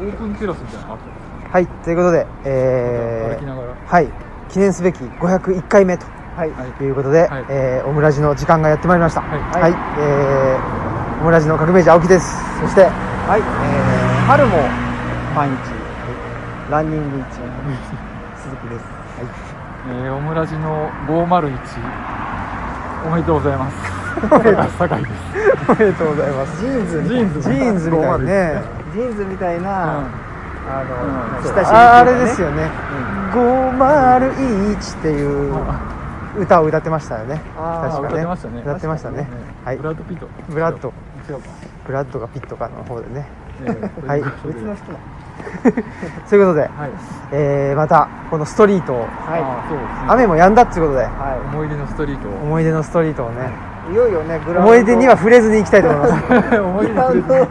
オープンテラスみたいなのあったんですはいということでえ歩きながら。ー、はい記念すべき501回目とはい。はいいうことで、はい。えーオムラジの時間がやってまいりました。はい。はい、えー、オムラジの革命児青木です。そしてはい、えー、春も毎日ランニング一 鈴木です。えー、オムラジの501おめでとうございます酒井ですおめでとうございます。ジーンズジーンズジーンズみたいにね。ジーンズみたいな、あの、しみああれですよね。501っていう歌を歌ってましたよね。確かね。歌ってましたね。歌ってましたね。はい。ブラッド・ピット。ブラッド。ブラッドがピットかの方でね。えーはい。別の人だ。そういうことで、はい。えーまたこのストリートを。雨も止んだっていうことで。思い出のストリートを。思い出のストリートをねい、いよいよねグラウンド。思い出には触れずに行きたいと思います。思い出グラウンドの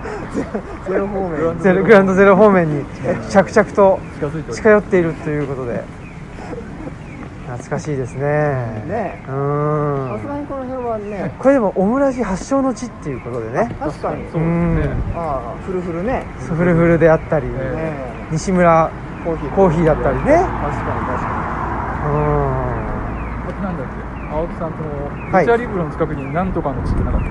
ゼロ方面。ゼログラウンドゼロ方面に着々と近寄っているということで。懐かしいですね。ねうーん。さすがにこの辺はね。これでもオムラジ発祥の地っていうことでね。確かに。そうですねああフルフルね。フルフルであったり、え。ね西村コーヒー。コーヒーだったりね。確かに確かうーんなんだっけ？青木さんこのはい。ルチャリブロの近くになんとかの地ってなかっ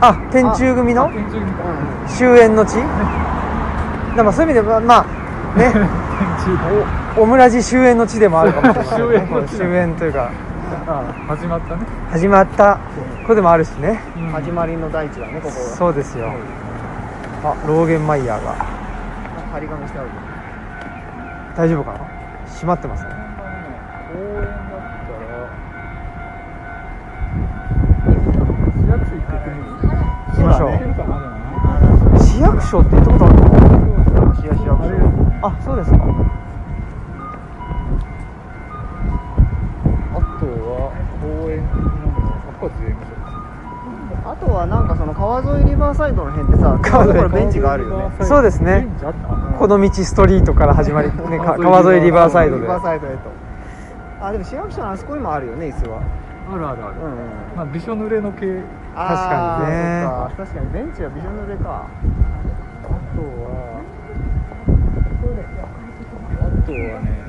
た？あ天中組の？天中にかに終焉の地？だからそういう意味でまあまあね。オムラジ終焉の地でもあるかもしれない、ね、終焉の地終焉というか。あ始まったね。始まった子でもあるしね。うん。始まりの大地だねここがそうですよ。あローゲンマイヤーが。張り紙してある。大丈夫か？な閉まってますね。公園行きましょう。行けるかなでもな市役所って行ったことあるの？市役所。あそうですかあとは公園あとはなんかその川沿いリバーサイドの辺ってさ川沿い。ベンチがあるよね。そうですね。この道ストリートから始まり、川沿いリバーサイドで。あでも市役所のあそこにもあるよね椅子はあるあるある、うんうん。まあびしょ濡れの系確かにね。確かにベンチはびしょ濡れか。あとはあとはね。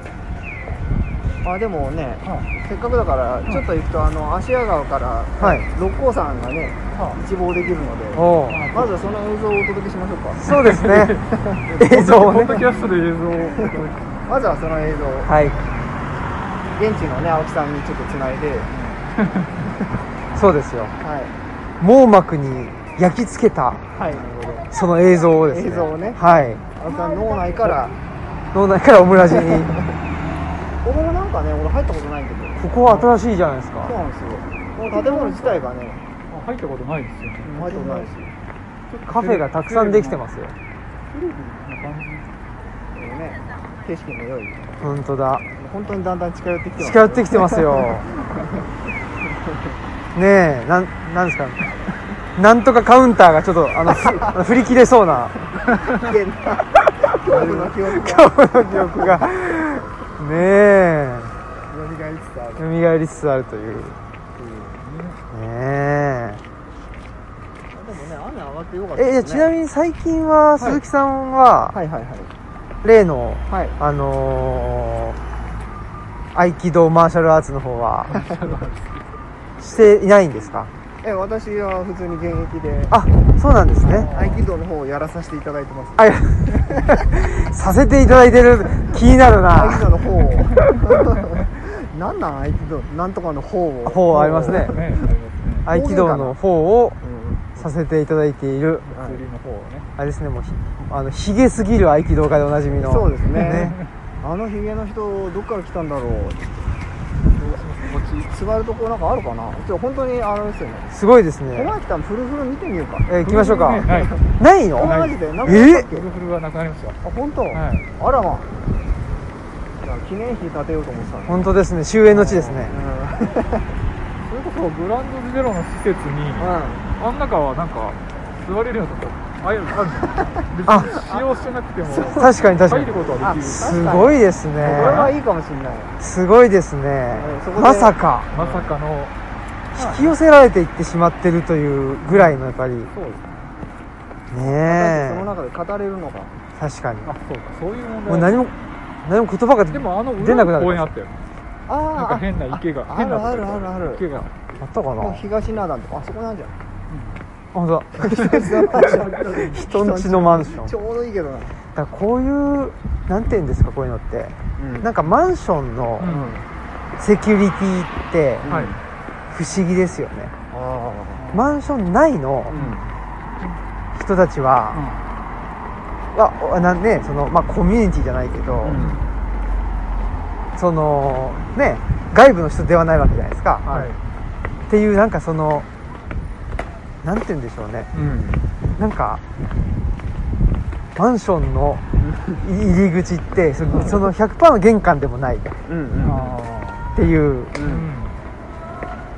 あでもねあせっかくだからちょっと行くとあの芦屋川からはい。六甲山がねあ一望できるのでまずはその映像をお届けしましょうか。そうですね。映像をポッドキねャストで映像を。まずはその映像を。はい。現地のね青木さんにちょっとつないで そうですよ。はい。網膜に焼き付けたはい。その映像をですね。映像をね。はい。脳内から。脳内からオムラジに。ここもなんかね俺入ったことないけど。ここは新しいじゃないですか。そうなんですよ。この建物自体がね。あ入ったことないですよね。入ったことないですよ。カフェがたくさんできてますよ。テレビな感じね景色の良い本当だ本当にだんだん近寄ってきてます近寄ってきてますよねえなんなんですか？なんとかカウンターがちょっとあのふ 振り切れそうな。恐怖の記憶が今日の記憶が。ねえ。蘇りつつある。蘇りつつあるという。ねえ。でもね雨上がってよかったえちなみに最近は鈴木さんははいはいはい。例のはい。あのー、合気道マーシャルアーツの方は？していないんですか？え私は普通に現役で。あそうなんですね。合気道の方をやらさせていただいてます。あ させていただいてる気になる合気な道の方を。なんなん合気道？なんとかの方を。方ありますね。ねありますね。合気道の方をうんさせていただいている。釣りの方をね。あれですねもうひあのひげすぎる合気道家でおなじみの。そうですね。あのヒゲの人どっから来たんだろうこっち座るとこなんかあるかな？ちょ本当にあれですよね。すごいですこのね前来たのフルフル見てみようか。えー行きましょうか。ね はい。ないの？マジで？なんかえけ？フルフルはなくなりました。あ本当、はい。あらまじゃあ記念碑建てようと思ってたの本当ですね。終焉の地ですね。うん。それこそグランドゼロの施設にあん中はなんか座れるようなとこああいうのあるのあ別に使用してなくても確かに確かに。入ることはできる。すごいですね。これはいいかもしれない。すごいですね。まさか。まさかの。引き寄せられていってしまってるというぐらいのやっぱり。そうですね。そのえ中で語れるのか。確かに。あそうかそういう問題。もう何も何も言葉がでもあの出なくなる。裏に公園あったよ。ああなんか変な池があ変なあるあるある池があったかな？東灘とかあそこなんじゃん本当。だ 人んちのマンション。ちょうどいいけどな。だからこういうなんて言うんですかこういうのって。うん。なんかマンションのうん。セキュリティって不思議ですよね。あマンション内の人たちは、あなんねそのまあコミュニティじゃないけど、そのね外部の人ではないわけじゃないですか、はい。っていうなんかそのなんて言うんでしょうね。うん。なんかマンションの 入り口ってそその100%の玄関でもない。っうんうん。あていう。う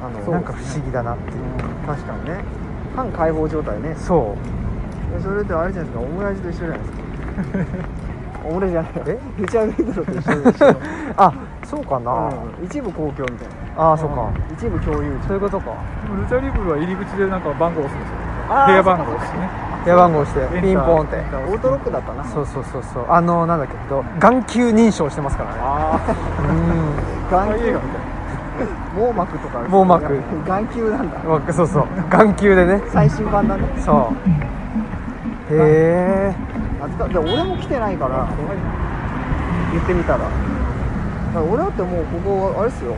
あのなんか不思議だなっていう。確かにね。半開放状態ね。そう。それってあれじゃないですか？オムライスと一緒じゃないですか？オムライスじゃない。よえ？ルチャリブロと一緒で一緒 あそうかな、うん。一部公共みたいああそうか。な一部共有。そういうことか。でもルチャリブルは入り口でなんか番号押すんですよ。部屋番号押してね。部屋番号してピンポンって。オートロックだったな。そうそうそうそう。あのなんだっけど眼球認証してますからね。ああう眼球。網膜とか。網膜。眼球なんだ。そうそう。眼球でね。最新版だね。そう。へえ俺も来てないから言ってみたら。俺だってもうここあれですよ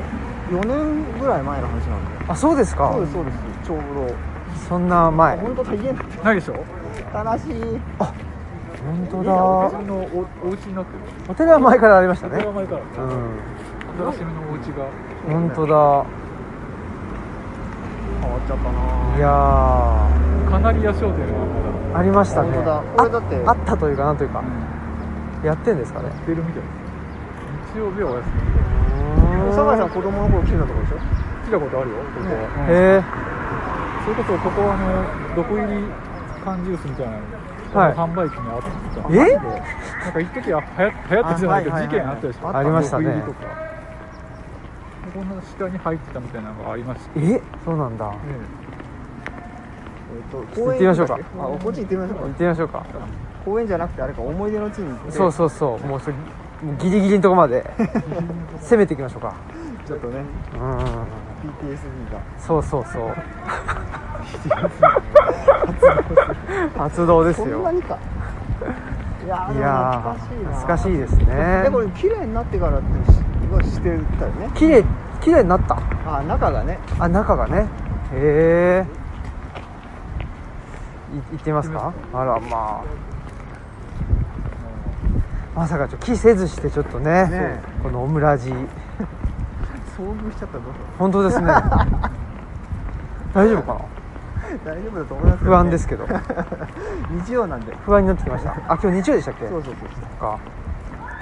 4年ぐらい前の話なんであそうですか。そうですそうです。ちょうそんな前。ど本当大変だっないでしょ。た悲しい。本当自だ。分のおお家になってる。お寺は前からありましたね。は前から。うん。新しめのお家が。本当だ。変わっちゃったな。いやカナリア商店はーありましたね。本当だ。これだって。ああったというかなんというか。やってんですかね。出るみたいです日曜日はお休み酒井さん子供の頃来てたとこでしょ？来たことあるよここ、ね。うん。へえ。それこそここあの毒入り缶ジュースみたいなのはい。販売機にあった。え？なんか一時は流行流行ったじゃないけど事件あったでしょ？ありましたね。毒入りとか。こんな下に入ってたみたいなのがありましたねえ？そうなんだ。えっと行ってみましょうか。あこっち行ってみましょうか。行ってみましょうか。公園じゃなくてあれか思い出の地に行って。そうそうそう。もうそれもうギリギリのとこまで。攻めていきましょうか。ちょっとね。うん。PTSD が。そうそうそう。発動ですよ。なにか。いやーいや懐かしいですね。でこれ綺麗になってからってしはしてたよね。綺麗綺麗になった？あ中がね。あ中がね。へえい行ってみますか？あらまあまさかちょ気せずしてちょっとねねこのオムラジ。遭遇しちゃったらどう本当ですね。大丈夫かな？大丈夫だと思いますね。不安ですけど。日曜なんで。不安になってきました。あ今日日曜でしたっけ？そうそうそうか。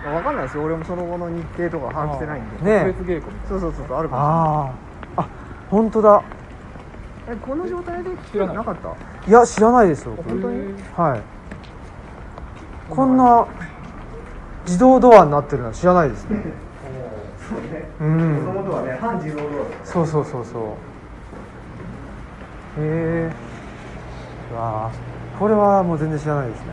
分かんないですよ。俺もその後の日程とか把握してないんで。ね特別稽古。みそうそうそうそうあるかもあああ本当だ。しれないえこの状態で知らないなかった？いや知らないですよ僕本当に？へはい。こんな自動ドアになってるのは知らないですね。うん。元々はね半自動ドそうそうそうそう。へえ。うわーこれはもう全然知らないですね。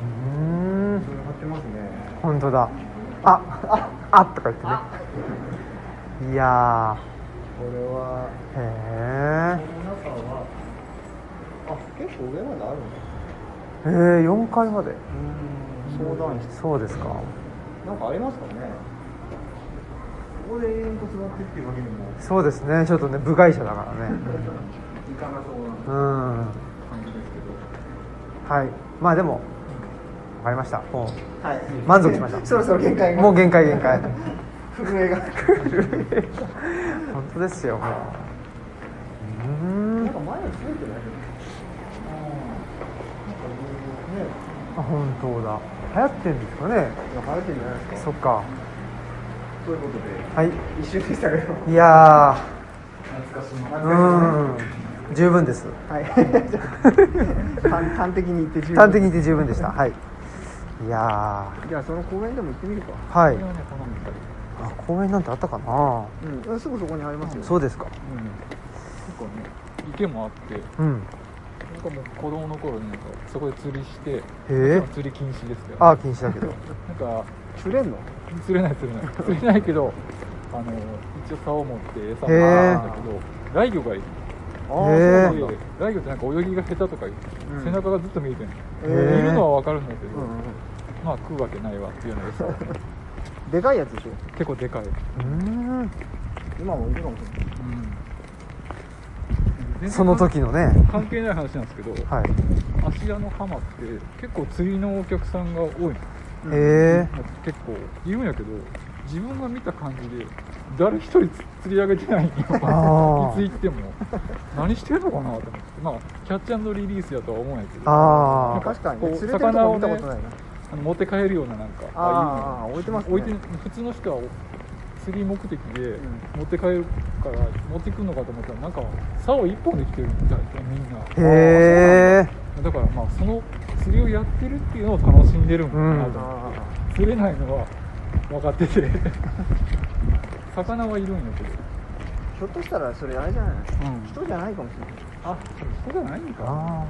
うーん。本当だ。あああとか言ってね。いやこれは。ーへ中はあ結構上まで。あるん。だえへえ4階まで相談室。そうですか。なんかありますかね。ここで延々と座ってっていうわけにも。そうですね。ちょっとね部外者だからね。いかなそうなうん。感じですけはい。まあでも分かりました。もどはい。満足しました。そろそろ限界が。うもう限界限界。震えが。本当ですよもう。うーん。なんか前についてないあ本当だ。流行ってんですかね？いや晴れてんじゃないですか。そっか。ということではい。一瞬でしたけど。いや懐かしいーうん。十分です。はい。端端的に言って十分。端的に言って十分でした。はい。いやじゃあその公園でも行ってみるか。ーはい。あ公園なんてあったかな？うん。すぐそこにありますよ。そうですか。うん。なんかね池もあって。うんかもう子供の頃になんかそこで釣りしてへえ。釣り禁止ですけどああ禁止だけど。なんか釣れんの？釣れない釣れない。釣れないけどあの一応竿を持って餌もへーらうんだけどライギョがいる。ああそうなんだでライギョってなんか泳ぎが下手とかう。ん。背中がずっと見えてるの、へーいるのは分かるんだけど、うんうんまあ食うわけないわっていうような餌。をでかいやつでしょ。結構でかい、うーん。今もいるかもしれない。うんその時のね。関係ない話なんですけど、はい。芦屋の浜って結構釣りのお客さんが多いの。へえなんか結構いるんやけど自分が見た感じで誰一人釣り上げてないんよいつあー行っても。何してんのかなと思って。まあキャッチリリースやとは思うんやけど。あー。なんかこう確かにね。釣れてるとこ見たことないな。あの持って帰るようななんかあーああいうの置いてますね。置いて普通の人は釣り目的でん。持って帰るから持ってくるのかと思ったらなんか竿一本で来てるみたいでみんな。へえだ。からまあその釣りをやってるっていうのを楽しんでるんかなと。思って、あ釣れないのは分かってて。魚はいるんやけど。ーひょっとしたらそれあれじゃない？うん。人じゃないかもしれない。あそうじゃないんか。あ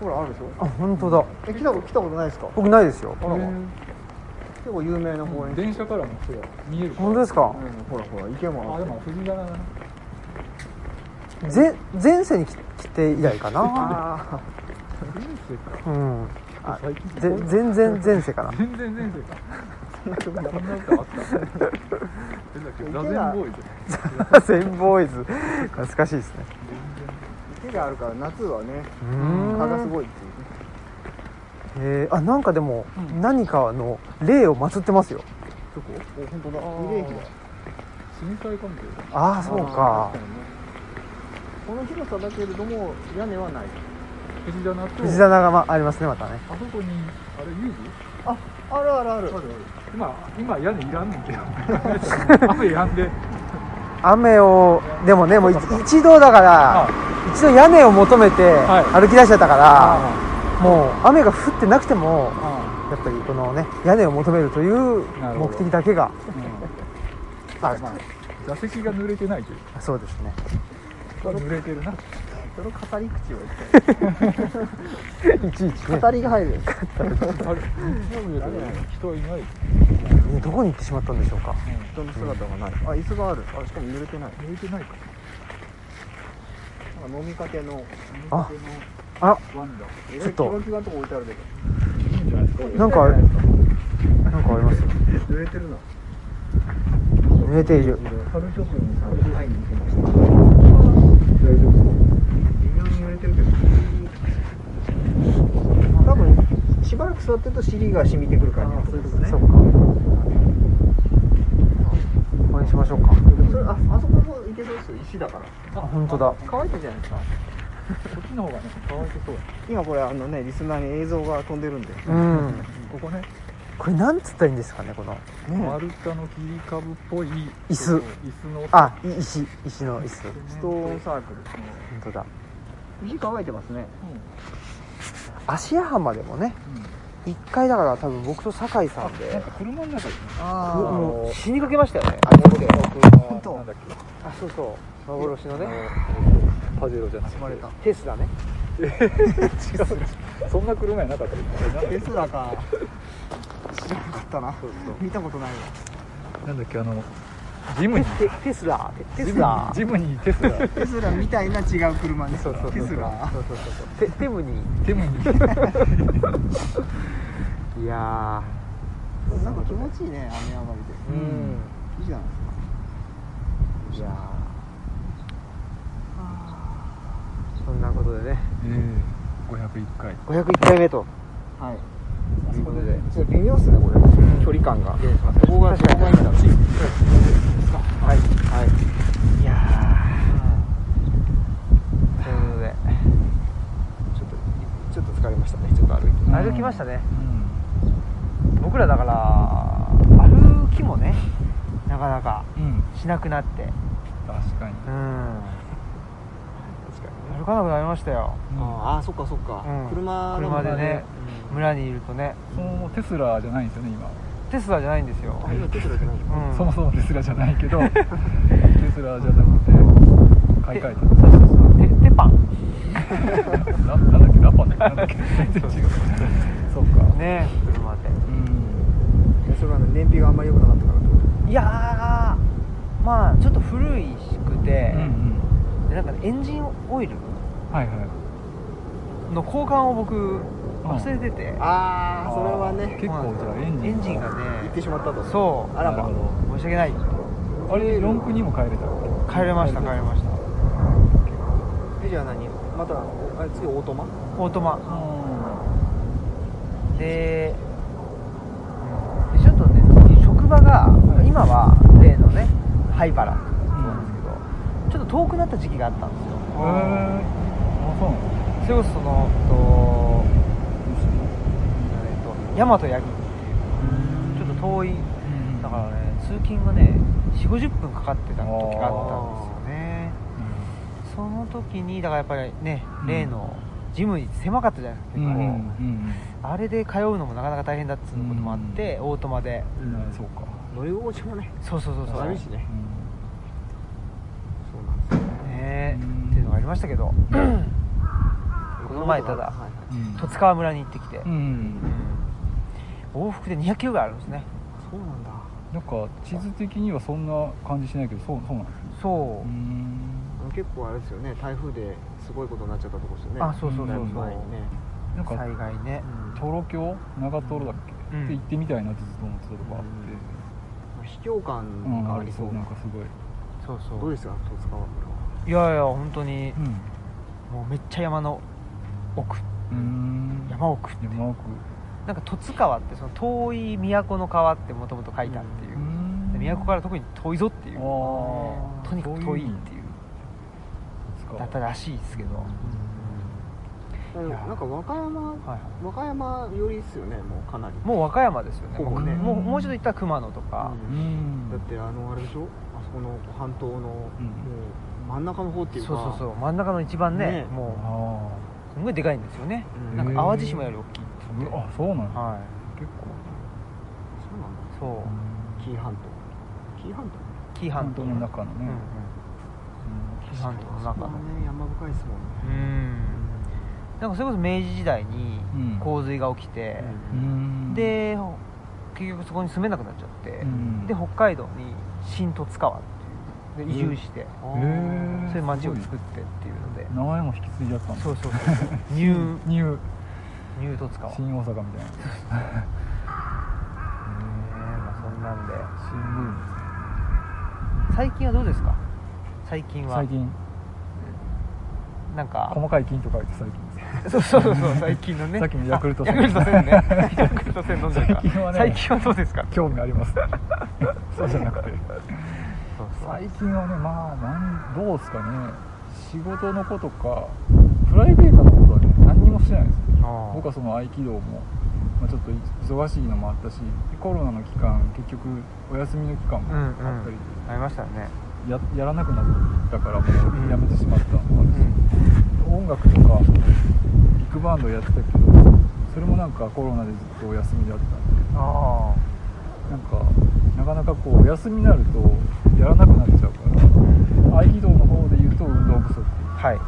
ほらあるでしょ。ーあ本当だ。え来た来たことないですか？僕ないですよ。あら。へ結構有名な公園。ー電車からもそう見える。本当ですか？うん。ほらほら池もあでも藤棚だな。前前世に来来て以来かな。あ前世か。うん。あ最近。ぜ全然前世かな。全然前世か。そんな歌あった。なんだっけ座禅ボーイズ全ボーイズ懐かしいですねー池があるから夏はね蚊がすごいっていうねえー、あなんかでも、うん。何かの霊を祀ってますよ。どこお本当だ。霊碑だ震災関係ああそうか。ねこの広さだけれども屋根はない。藤棚と藤棚が、ま、ありますねまたね。あそこにあれ遊具？ああるあるある。今今屋根いらんねんけど。雨やんで。雨をでもねもうい一度だからあ一度屋根を求めてはい。歩き出しちゃったから、あもう雨が降ってなくてもあやっぱりこのね屋根を求めるという目的だけが。うん。あるまあ座席が濡れてないという。そうですね。か濡れてるな。その語り口を いちいちね。語りが入る人はいない、ねどこに行ってしまったんでしょうか？人の姿がない。あ椅子がある。あしかも濡れてない。濡れてないか。なんか飲みかけのああワンダちょっと。なんかなんかあります？よ濡れてるな濡れている。春職人さんに会いに行きました大丈夫微妙に濡れてるけど多分しばらく座ってると尻が染みてくるからね。そういうことそうか。これにしましょうか。それああそこも行けそうですよ。石だから。あ本当だ。乾いてるじゃないですかこっちの方がね乾いてそう今これあのねリスナーに映像が飛んでるんで。うん。ここね。これなんつったらいいんですかねこの。丸太の切り株っぽい椅子。椅子の。あい石石の椅子。ストーンサーク本当だ。ル石乾いてますね。芦屋浜でもね一回だから多分僕と酒井さんで。なんか車の中でね。あうー。もう死にかけましたよね。あそこで。本当。なんだっけ。あそうそう幻のね。パジェロじゃなくて。積まれたテスラね。違う。そんな車やなかったテスラか。知らなかったな。見たことないわ。なんだっけあのジムニー。テテスラ。テジムニスラージムニーテスラ。テスラみたいな違う車ねそうそうテスラ。そうそうそうそう。テテムにジムニー。いやなんか気持ちいいね雨上がりーうん。でいいじゃないですか。いやーそんなことでね。ええ501回。501回目と。はい。いうことで。ちょっと微妙っすねこれ。距離感が。こここがはい。はい。い。やー。ということでちょっとちょっと疲れましたね。ちょっと歩いて。歩きましたね。うん。僕らだから歩きもねなかなかうん。しなくなって。確かに。うん歩かなくなりましたよ。にああそっかそっか。うん。車の車でねうん村にいるとね。そのテスラじゃないんですよね今。テスラじゃないんですよ。あ今テスラじゃないの？うん。そもそもテスラじゃないけど テスラじゃなくて買い替えたそうそうそうテテパン。ななんだっけラパンだっけ？なんだっけ？全然違うそう。か。ね車で。うん。えそれはね燃費があんまり良くなかったからいやーまあちょっと古いしくて、うんうん。でなんかねエンジンオイルはいはい。の交換を僕忘れてて、とああそれはね。結構じゃあエンジンエンジンがね行ってしまったと。そう。あらま。なるほ申し訳ない。どあれ四駆にも変えれた？帰れました帰れました。えじゃあ何？またあれ次オートマ？オートマ。うででちょっとね職場が今は例のね灰原遠くなった時期があったんですよ。んへえあそうなのそれこそそのとえっと大和八木っていうちょっと遠いだからね通勤がね4 5 0分かかってた時があったんですよね。その時にだからやっぱりねうん。例のジムに狭かったじゃないですかうん。結構、うんうんあれで通うのもなかなか大変だっつうこともあって、オートマで。うん。うんそうか。乗り心地もね。そうそうそうそう。悪いしね。うん。ですよねうんっていうのがありましたけど。この前ただ十津川村に行ってきて、うん。往復で200キロぐらいあるんですね。そうなんだ。なんか地図的にはそんな感じしないけどそうそうなんですね。そう、うん。あの結構あれですよね。台風ですごいことになっちゃったとこですよね。あそうそうそうそう。ね。なんか災害ね。トロ峡長瀞だっけ、うん。って行ってみたいなってずっと思ってたとこあって、秘境感う。んがありそう。なんかすごい、そうそう。どうですか十津川村はいやいや本当に。うん。もうめっちゃ山の奥。うん。山奥って。山奥。なんか十津川ってその遠い都の川ってもともと書いたっていう、で都から特に遠いぞっていう。あとにかく遠いっていう。うだったらしいですけど、なんか和歌山はいはい。和歌山寄りですよねもうかなり。もう和歌山ですよね。ほぼね。もうもうちょっと行ったら熊野とか、だってあのあれでしょ？あそこの半島のもう真ん中の方っていうか。そうそうそう真ん中の一番ねね。もあうすごいでかいんですよね、うん。なんか淡路島より大きいってあ言ってあそうなんだ、は結構。そう。なんだいそう紀伊半島紀伊半島紀伊半島の中のね、紀伊半島の中のね山深いですもんうねん。なんかそれこそ明治時代にうん。洪水が起きて、うん。で結局そこに住めなくなっちゃって、うん。で北海道に新十津川で移住して、あへー。ーそういう町を作ってっていうので。名前も引き継いじゃったんだ。そうそうそう ニュー。ニュー。ニュー十津川ね新大阪みたいな。まあそんなんで。新ブーム最近はどうですか？最近は。最近。なんか。細かい金と書いて最近 そうそうそう最近のね。さっきのヤクルトあ戦。ヤクルト戦ね。ヤクルト戦飲んでる最近はね。最近はどうですか？興味あります。そうじゃなくて最近はねまあなんどうですかね。仕事のことかプライベートのことはね何にもしてないです。僕はその合気道も、まあ、ちょっと忙しいのもあったしコロナの期間結局お休みの期間もうんうん。あったり。ありましたよね。ややらなくなったからもうん。うやめてしまったのもあるし、う音楽とかビッグバンドやってたけどそれもなんかコロナでずっとお休みだったんで。あなんかなかなかこうお休みになるとやらなくなっちゃうから合気道の方で言うと運動不足あはい。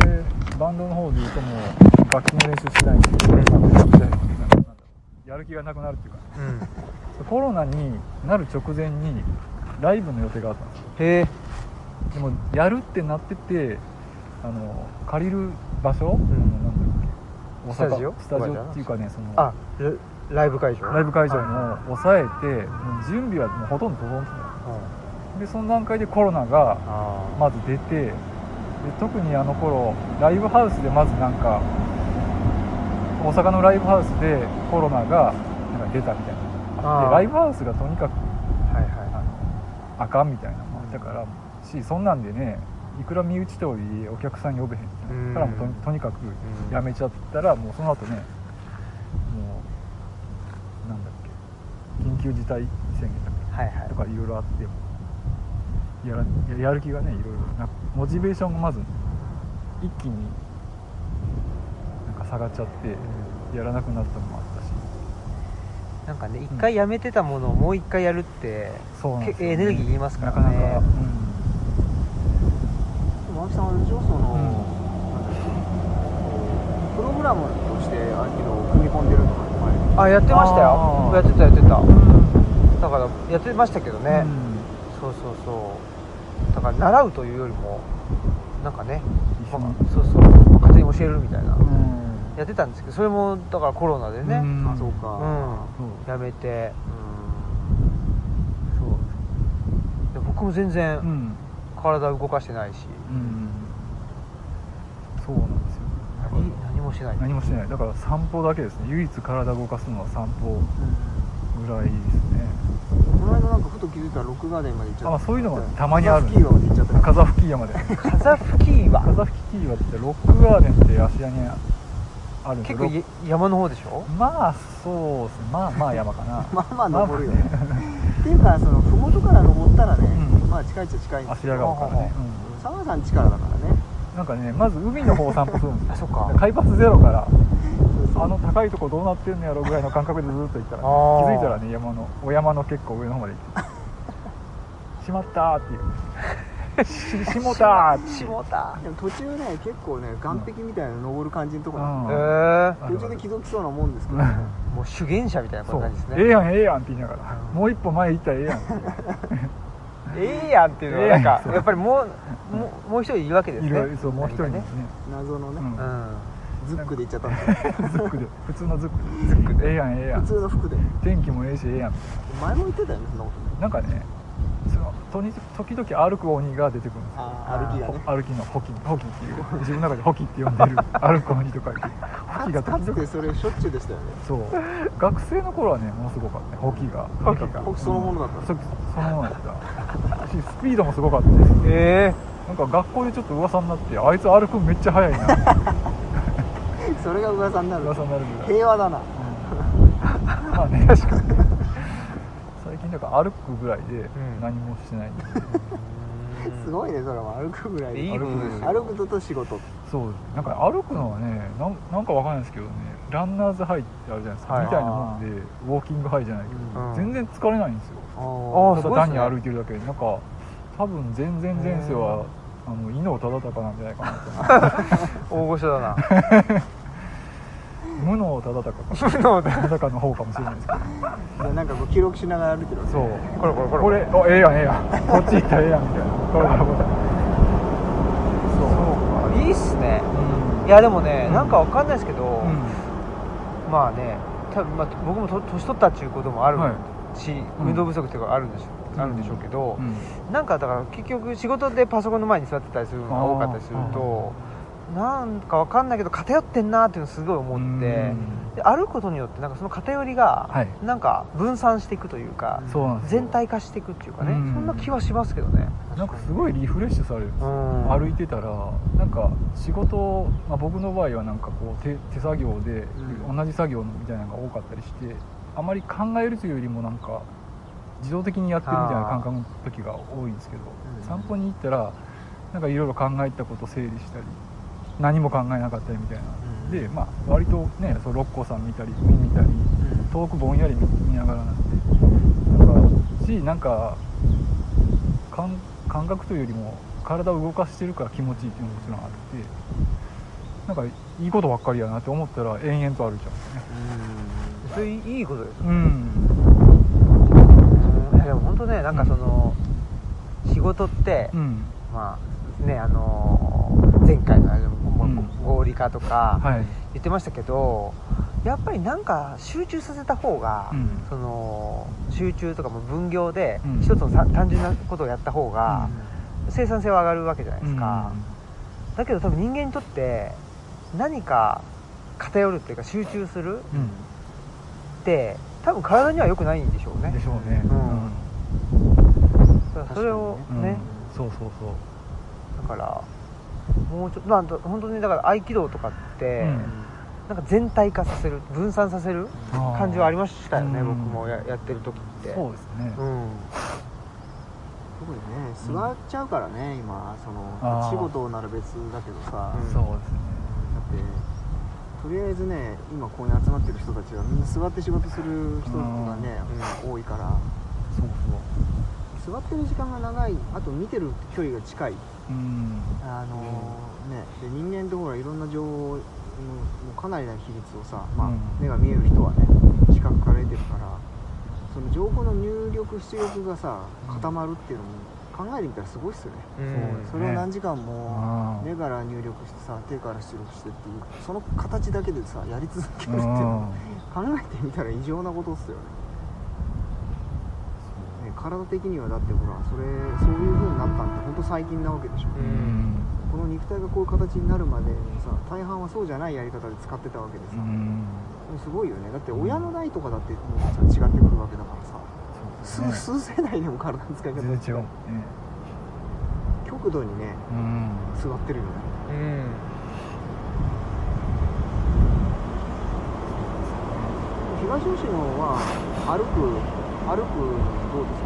でバンドの方で言うともう楽器の練習しないんでなんかなんかなんだやる気がなくなるっていうか。うん。コロナになる直前にライブの予定があったんですよ。へえ。でもやるってなっててあの借りる場所、ん。あのなんスタジオ？スタジオっていうかねそのあラライブ会場？ライブ会場はいも抑えて、もう準備はもうほとんど整ってたでその段階でコロナがあまず出てで特にあの頃ライブハウスでまずなんか大阪のライブハウスでコロナがなんか出たみたいな。のがあってあーライブハウスがとにかくはいはあのあかんみたいなのもあったからしそんなんでねいくら身内とはいえお客さん呼べへんってなったらもうとにとにかくうん。やめちゃったらもうその後ねもうなんだっけ緊急事態宣言だはいはい。けとかいろいろあってやらややる気がねいろいろなモチベーションがまず一気になんか下がっちゃってやらなくなったのもあったし。なんかね一回やめてたものをもう一回やるって、うなんね。エネルギーいりますかなかなか、らね青木さんはあれでしょその、うんプログラムとして合気道を組み込んでるとかあやってましたよ。やってたやってた。うんだからやってましたけどね、そうそうそう。だから習うというよりもなんかね、まあそうそう勝手に教えるみたいな、うん。やってたんですけどそれもだからコロナでね、うん。あそうか。やめて。うん。そう。で僕も全然うん。体動かしてないし、うん。そうなんですよもしてない。何もしてない。だから散歩だけですね。唯一体動かすのは散歩ぐらいですね。この間なんかふと気づいたらロックガーデンまで行っちゃった。あまあそういうのがたまにあるスキーまで行っちゃった。風吹き山で風吹き岩風吹き岩ってロックガーデンって芦屋にある結構山の方でしょ？まあそうです。ねまあまあ山かな。まあまあ登るよね。っていうかその麓から登ったらね、うん。まあ近いっちゃ近いんです芦屋川からね、沢さん力だからね。うん、なんかねまず海の方を散歩するんですよあそっか。海抜ゼロからそうそう。あの高いとこどうなってんのやろぐらいの感覚でずっと行ったら、ね、気づいたらね山のお山の結構上の方まで行って。しまったーっていう。ししもたーっていう。下田でも途中ね結構ね岸壁みたいなの登る感じのとこなんうん。で、へえある途中で気づきそうなもんですけど、うん。ね、もう修験者みたいなそう感じですね。ええやんええやんって言いながら、うん。もう一歩前行ったらええやんって ええやんっていうのはなんかええやんやっぱりもうもうもう一人いるわけですいねろそうもう一人ですね謎のね、うん。うん。ズックで行っちゃったんですよズックで。普通のズック。でズックで。ええやんええやん。普通の服で。天気もええしええやん。前も言ってたよねそんなことね。なんかねその時々歩く鬼が出てくるんですよ。歩きがね。ほ歩きのホキホキっていう。自分の中でホキって呼んでる。歩く鬼とかいてホキが時々。てそれしょっちゅうでしたよね。そう。学生の頃はねものすごかったねホキが。ホキが。ホキそのものだったそそのものだった。しスピードもすごかったですえなんか学校でちょっと噂になってあいつ歩くのめっちゃ速いな。それが噂になる。噂になる平和だな。まあね確かに最近だから歩くぐらいでん。何もしてないんで、すごいねそれは。歩くぐらいで。いいことですよ。歩くのと仕事。そうなんか歩くのはねなんなんかわかんないですけどねランナーズハイってあるじゃないですか、はい。みたいなもんでウォーキングハイじゃないけど、うん。全然疲れないんですよ。ああーただ単に歩いてるだけで。なんか多分全然前世はあの伊能忠敬なんじゃないかなと思う 大御所だな 無能忠敬か無能だ。忠敬の方かもしれないですけど。なんかこう記録しながら歩いてるわけ。そう。これこれこれ。これおええやんええやんこっち行ったらええやん。みたいなこれこれこれ。そうか。いいっすね。うん。いやでもね、うん。なんかわかんないですけど、うん。まあね多分、まあ、僕もと年取ったっていうこともあるはい。し、うん。運動不足っていうかあるんでしょう、あるんでしょうけど、うん。なんかだから結局仕事でパソコンの前に座ってたりするのが多かったりするとなんかわかんないけど偏ってんなっていうのをすごい思ってで歩くことによってなんかその偏りがはい。なんか分散していくというか、そうなんですよ。全体化していくっていうかね、うん。そんな気はしますけどね。なんかすごいリフレッシュされるんです歩いてたらなんか仕事、まあ、僕の場合はなんかこう手手作業でうん。同じ作業みたいなのが多かったりしてあまり考えるというよりもなんか自動的にやってるみたいな感覚の時が多いんですけどうん。散歩に行ったらなんかいろいろ考えたこと整理したり何も考えなかったりみたいな。うん。でまあ割とねそう六甲山見たり海見たり遠くぼんやり見見ながらなんでなんかしなんか感感覚というよりも体を動かしてるから気持ちいいっていうのももちろんあって。なんかいいことばっかりやなって思ったら延々と歩いちゃうんですよねそれいいことですよ。うん。いやでも本当ねなんかその、仕事って、うん。まあねあのー前回のあれでも、うん合理化とかはい。言ってましたけど、やっぱりなんか集中させた方が、うん。その集中とかも分業でうん。一つのさ単純なことをやった方が、生産性は上がるわけじゃないですか、だけど多分人間にとって何か偏るっていうか集中するうん。って多分体には良くないんでしょうね。うんでしょうね。うん。それをうん。ね、そうそうそう。だからもうちょっとなんと本当にだから合気道とかって、うん。なんか全体化させる分散させる感じはありましたよねうん。僕もややってる時って。そうですね。うん。特にね座っちゃうからね今その仕事なら別だけどさ、うん。そうですね。だってとりあえずね今ここに集まってる人たちはみんな座って仕事する人がね、多いから。そう座ってる時間が長い。あと見てる距離が近い。そううん。あのーねで人間ってほらいろんな情報もうかなりな比率をさ、まあうん。目が見える人はね視覚から得てるからその情報の入力出力がさ固まるっていうのも考えてみたらすごいっすよね、うんそれを何時間も目から入力してさ手から出力してっていうその形だけでさやり続けるっていううん。の考えてみたら異常なことっすよねね体的にはだってほらそれそういう風になったんって本当最近なわけでしょ、ううん。この肉体がこういう形になるまでさ大半はそうじゃないやり方で使ってたわけでさ、うん。すごいよね。だって親の代とかだってもうさ違ってくるわけだからさ。ね。数数世代でも体の使い方。全然違う。ね極度にねうん。座ってるよね。うん。東吉野は歩く歩くどうですか？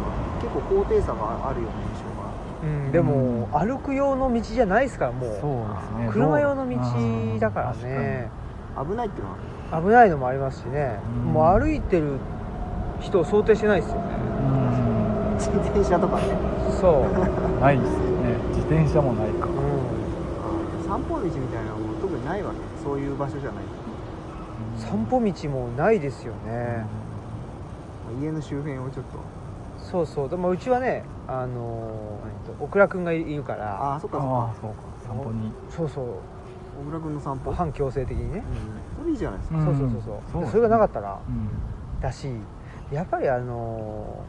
結構高低差があるような印象が。うん、でも、歩く用の道じゃないですからもう。そうですね。車用の道だからうんね危ないっていうのは危ないのもありますしね、うん。もう歩いてる人を想定してないですよね。うん。自転車とかね。そう、ないですよね。自転車もないか。う散歩道みたいなのも特にないわけ。そういう場所じゃない。ん、散歩道もないですよね、家の周辺をちょっとそうそう。でもうちはねあのーえっと小倉君がいるから。ああそっかそっか。ああそうか。散歩に。そうそう。小倉君の散歩？反強制的にね、うんそれいいじゃないですか、うん。そうそうそうそう。そうでそれがなかったら。うん。だしやっぱりあの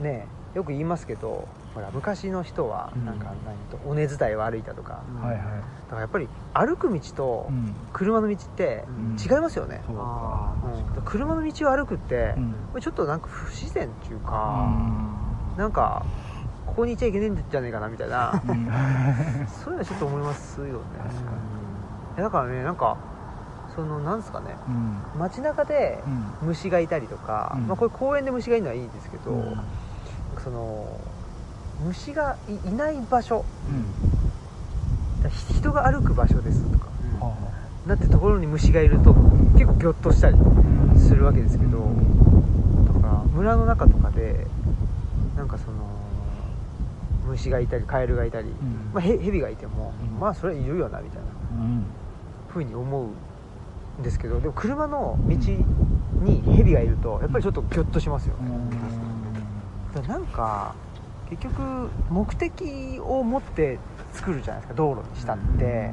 ーねよく言いますけどほら昔の人はうん。なんか何と尾根伝いを歩いたとか、うんはいはい。だからやっぱり歩く道とうん。車の道ってうん。違いますよね、そうん車の道を歩くってう、ん。ちょっとなんか不自然っていううか、ん。なんかここにいちゃいけねえんじゃねえかなみたいな。うん。そういうのはちょっと思いますよね。だからねなんかそのなんですかね。うん。街中でうん。虫がいたりとか、うん。まあ、これ公園で虫がいるのはいいんですけど、うん。その虫がいいない場所。だひ人が歩く場所ですとか。うん。はなってところに虫がいると結構ギョッとしたりあするわけですけど、うん。とか村の中とかでなんかその虫がいたりカエルがいたり、うん。まあ、ヘヘビがいても、うん。まあそれはいるよなみたいなうん。ふうに思うんですけどでも車の道にヘビがいるとやっぱりちょっとギョッとしますよね、だからなんか結局目的を持って作るじゃないですか道路にしたって、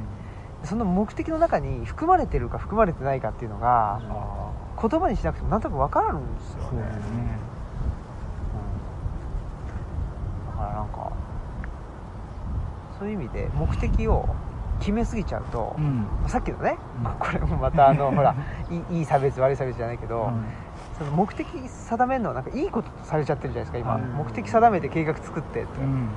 その目的の中に含まれてるか含まれてないかっていうのがあ言葉にしなくてもなんとなく分かるんですよね。ですね。だからなんかそういう意味で目的を決めすぎちゃうと、うん。さっきのね、うん。これもまたあの ほらいいいい差別悪い差別じゃないけど、うんその目的定めるのはなんかいいこととされちゃってるじゃないですか今、うん。目的定めて計画作ってって、うん。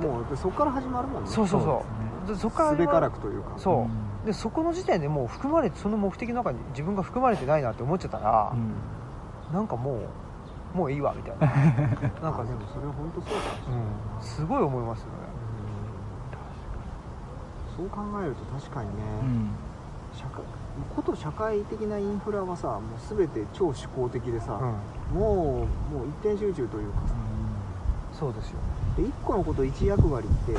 もうそこから始まるもんね。そうそうそう。そこからすべからくくというか。そう、うん。でそこの時点でもう含まれてその目的の中に自分が含まれてないなって思っちゃったら、うん。なんかもうもういいわみたいな。なんかあでもそれは本当そうかもしれな。いうん、すごい思いますよね。そう考えると確かにね、うん。社会こと社会的なインフラはさもう全て超主向的でさ、うん、もうもう一点集中というかさ。そうですよ。で一個のこと一役割って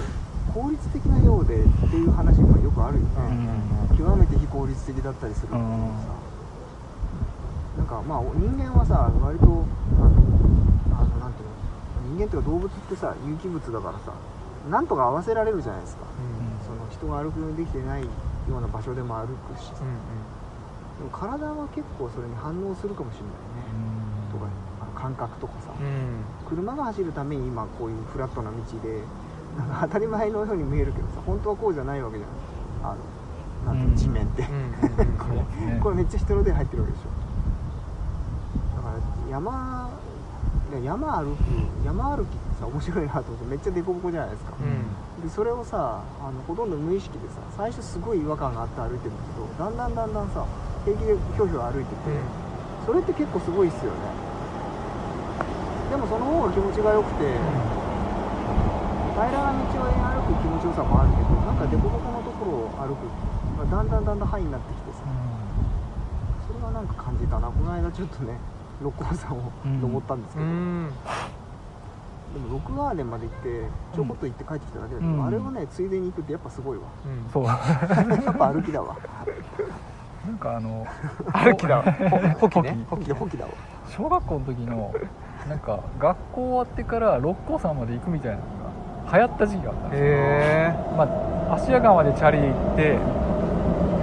効率的なようでっていう話がよくあるよね、極めて非効率的だったりするっていうのさ、なんかまあ人間はさ割とあのあのなんていうの？人間っていうか動物ってさ有機物だからさなんとか合わせられるじゃないですか、その人が歩くようにできてないような場所でも歩くし。さ、うん。でも体は結構それに反応するかもしれないね、とかあの感覚とかさ、うん。うん車が走るために今こういうフラットな道でなんか当たり前のように見えるけどさ本当はこうじゃないわけじゃん。あのなんて地面って、うんうんうん。そうですねこれめっちゃ人の手入ってるわけでしょ。だから山ね山歩く山歩きってさ面白いなと思ってめっちゃ凸凹じゃないですか、うんでそれをさあのほとんど無意識でさ最初すごい違和感があって歩いてるんだけどだんだんだんだんさ平気でひょうひょう歩いてて、それって結構すごいっすよね。でもその方が気持ちが良くて、平らな道を歩く気持ちよさもあるけどなんか凸凹のところを歩く、まあ、だんだんだんだん範囲になってきてさうん。はなんか感じたな。この間ちょっとね六甲山をうん。登ったんですけど、うんでも六ガーデンまで行ってちょこっと行って帰ってきただけだけど、うんあれをねついでに行くってやっぱすごいわ。うん。そう。やっぱ歩きだわ。なんかあの 歩きだわ。きね。ほきでほきだわ。小学校の時のなんか学校終わってから六甲山まで行くみたいなのが流行った時期があったんですまあ、芦屋川までチャリ行ってで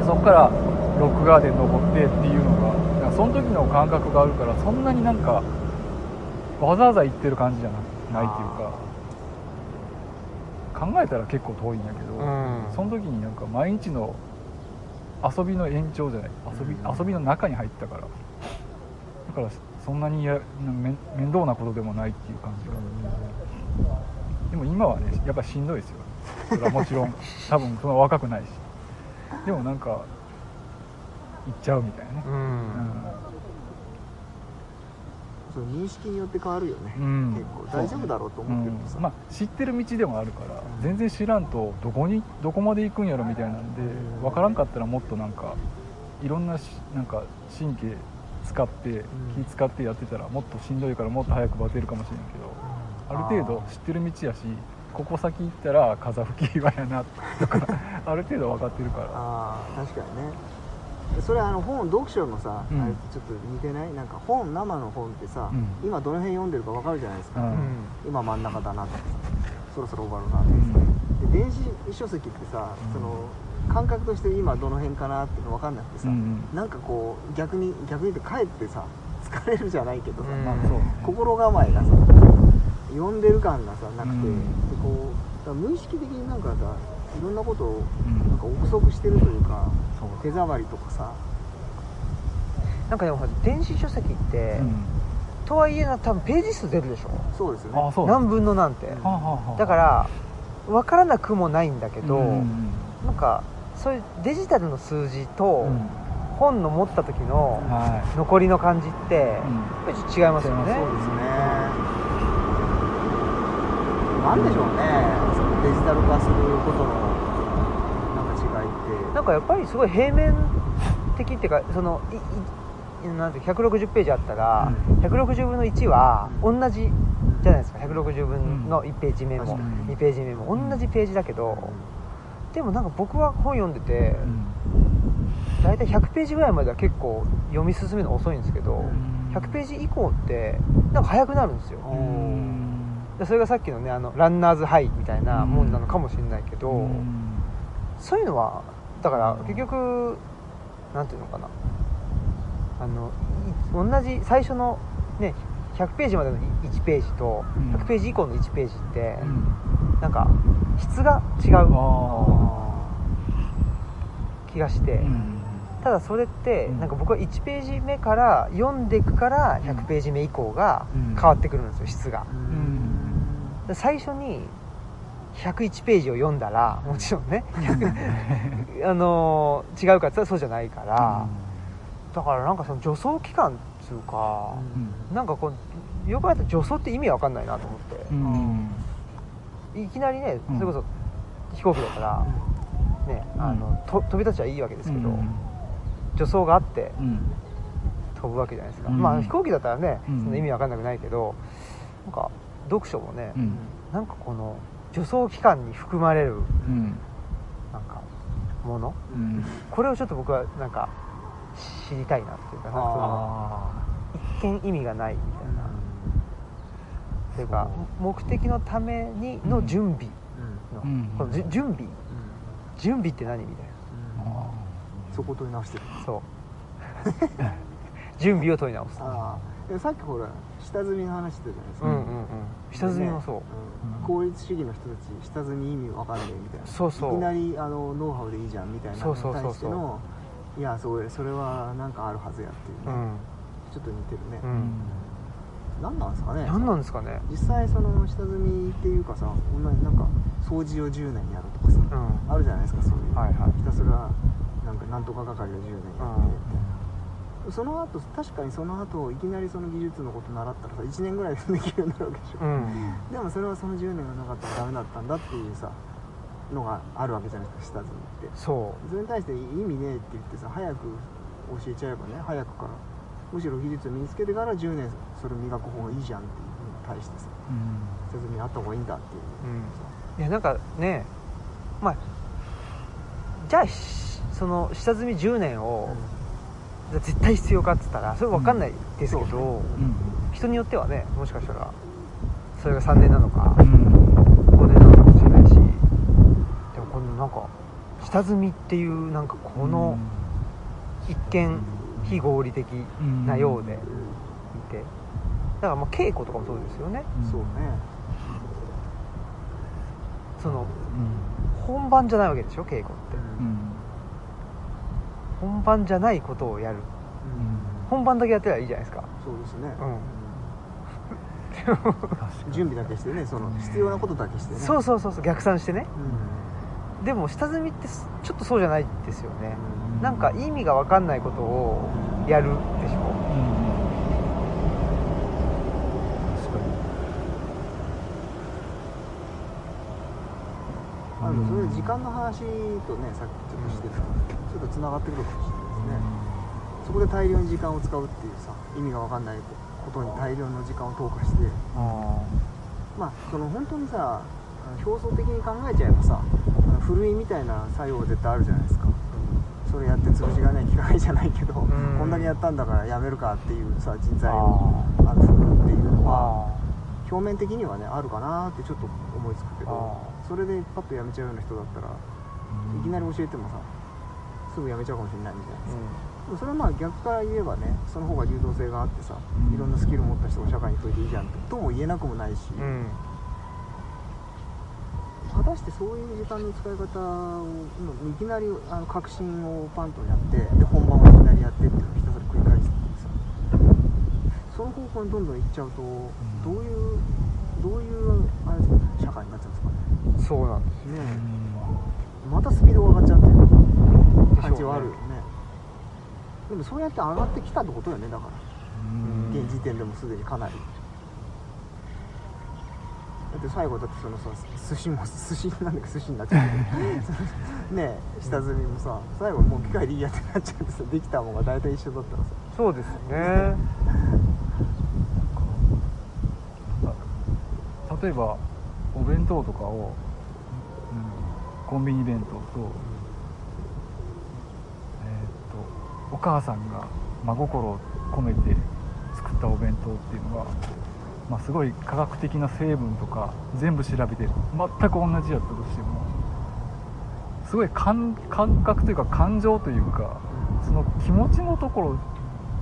そこからロックガーデン登ってっていうのがなんかその時の感覚があるからそんなになんかわざわざ行ってる感じじゃなないっていうか考えたら結構遠いんやけど、うん。その時になんか毎日の遊びの延長じゃない遊び,、うん。遊びの中に入ったからだからそんなにや面面倒なことでもないっていう感じが、でも今はねやっぱしんどいですよ。それはもちろん 多分そんな若くないし。でもなんか行っちゃうみたいなね。うんそう認識によって変わるよね、うん。結構。大丈夫だろうと思ってるとさ、う。ん。まあ、知ってる道でもあるから、うん。全然知らんとどこにどこまで行くんやろみたいなんで、うん。分からんかったらもっとなんかいろんなしなんか神経使ってん。気使ってやってたらもっとしんどいからもっと早くバテるかもしれんけどある程度知ってる道やしここ先行ったら風吹き岩やなとか ある程度分かってるから。確かにねそれあの本読書のさ、うん。あれとちょっと似てない？なんか本生の本ってさ、うん。今どの辺読んでるか分かるじゃないですか、うん。今真ん中だなとかそろそろ終わるなとかさ、で電子書籍ってさ、うん。その感覚として今どの辺かなっていうの分かんなくてさ、うんなんかこう逆に逆に言って帰ってさ疲れるじゃないけどさ、うん。まあそうね心構えがさ読んでる感がさなくて、うん。でこう無意識的になんかさいろんなことをうん。なんか憶測してるというかそう。手触りとかさ。なんかでも電子書籍って、うん。とはいえな多分ページ数出るでしょ。そうですよね。何分の何って、うん。だから分からなくもないんだけど、うんなんかそういうデジタルの数字とうん。本の持った時のはい。残りの感じってやっぱり違いますよね。そうですね。なんでしょうねデジタル化することのなんか違いって。なんかやっぱりすごい平面的っていうかそのいいなんていう160ページあったら、160分の1は同じじゃないですか。160分の1ページ目も、確かに。2ページ目も。同じページだけど、でもなんか僕は本読んでてうん。大体100ページぐらいまでは結構読み進めるの遅いんですけどん。100ページ以降ってなんか早くなるんですよそれがさっきのねあのランナーズハイみたいなもんなのかもしれないけど、うん。そういうのはだから結局なんていうのかな。あのい同じ最初のね100ページまでの1ページとうん。100ページ以降の1ページってうん。なんか質が違うあ気がして、ただそれってうん。なんか僕は1ページ目から読んでいくから100ページ目以降がうん。変わってくるんですよ質が。うん。で最初に101ページを読んだらもちろんね100 あのー違うかって言ったらそうじゃないから、だからなんかその助走期間っていうか、なんかこうよく考えたら助走って意味わかんないなと思って。う、ん。いきなりねうん。それこそ飛行機だったら、ねあのと飛び立ちはいいわけですけど、助走があってうん。飛ぶわけじゃないですか、うん。まあ飛行機だったらね、うん。その意味わかんなくないけどなんか読書もね、うん。なんかこの助走期間に含まれるうん。なんかもの？うん。これをちょっと僕はなんか知りたいなっていうかそのあ一見意味がないみたいな、っていう。か目的のためにの準備の、うん。このじゅ準備？準備って何みたいーあそこ問い直してる。なそう。準備を問い直す。さっきほら下積みの話してたじゃないですか、うんうんうん。下積みもそう、うん。効率主義の人たち下積み意味わかんねえみたいなそうそう。いきなりあのノウハウでいいじゃんみたいなのに対してのいやそれそれはなんかあるはずやっていうね、うん。ちょっと似てるね、うん。何なんですかね何なんですかね。実際その下積みっていうかさ同じなんか掃除を10年やるとかさ、うん。あるじゃないですかそういう、はいはい。ひたすらなんかなんとか係を10年やって。みたいな、その後確かにその後いきなりその技術のこと習ったらさ1年ぐらいでできるようになるわけでしょ、うん。でもそれはその10年がなかったらダメだったんだっていうさのがあるわけじゃないですか下積みって。そそれに対して意味ねえって言ってさ早く教えちゃえばね早くからむしろ技術を身につけてから10年それ磨く方がいいじゃんっていうのに対してさうん。下積みあった方がいいんだっていう、いやなんかねまあじゃあしその下積み10年を、じゃあ絶対必要かっつったらそれ分かんないですけど、うん。人によってはねもしかしたらそれが3年なのかうん。5年なのかもしれないしでもこのなんか下積みっていうなんかこの一見非合理的なようでいて。だからまあ稽古とかもそうですよね。うん。そうね。そのうん。本番じゃないわけでしょ稽古って。うん本番じゃないことをやる。うん。本番だけやってりゃいいじゃないですか。そうですね、うん。準備だけしてねその必要なことだけしてね。そうそうそうそう逆算してね。うでも下積みってすちょっとそうじゃないですよね。ん。なんか意味が分かんないことをやるでしょうん確かにあのそれで時間の話とねさっきちょっとしてたちょっとつながってくるかもしれないですね。そこで大量に時間を使うっていうさ意味が分かんないことに大量の時間を投下して。まあその本当にさ表層的に考えちゃえばさふるいみたいな作用絶対あるじゃないですか。それやって潰しがない機械じゃないけど、ん。こんだけやったんだからやめるかっていうさ人材あをあの振るっていうのはあ表面的にはねあるかなってちょっと思いつくけど。あそれでパッとやめちゃうような人だったらいきなり教えてもさすぐやめちゃうかもしれないみたいな。さ、でもそれはまあ逆から言えばねその方が流動性があってさ、うん。いろんなスキルを持った人が社会に増えていいじゃんとも言えなくもないし、うん。うん果たしてそういう時間の使い方をいきなりあの革新をパンとやってで本番をいきなりやってっていうのをひたすら繰り返してさその方向にどんどん行っちゃうと、どういうどういうあれですかね社会になっちゃうんですか？ねそうなんですね。またスピードが上がっちゃってる。感じはあるよね。でもそうやって上がってきたってことよねだから。うん。現時点でもすでにかなり。だって最後だってそのさ寿司も寿司なんだか寿司になっちゃうけどねえ下積みもさ最後もう機械でいいやってなっちゃってさできたもんが大体一緒だったらさ。そうですね。例えばお弁当とかを、うん、コンビニ弁当と,、えー、とお母さんが真心を込めて作ったお弁当っていうのが、まあ、すごい科学的な成分とか全部調べて全く同じやったとしてもすごい感感覚というか感情というかその気持ちのところ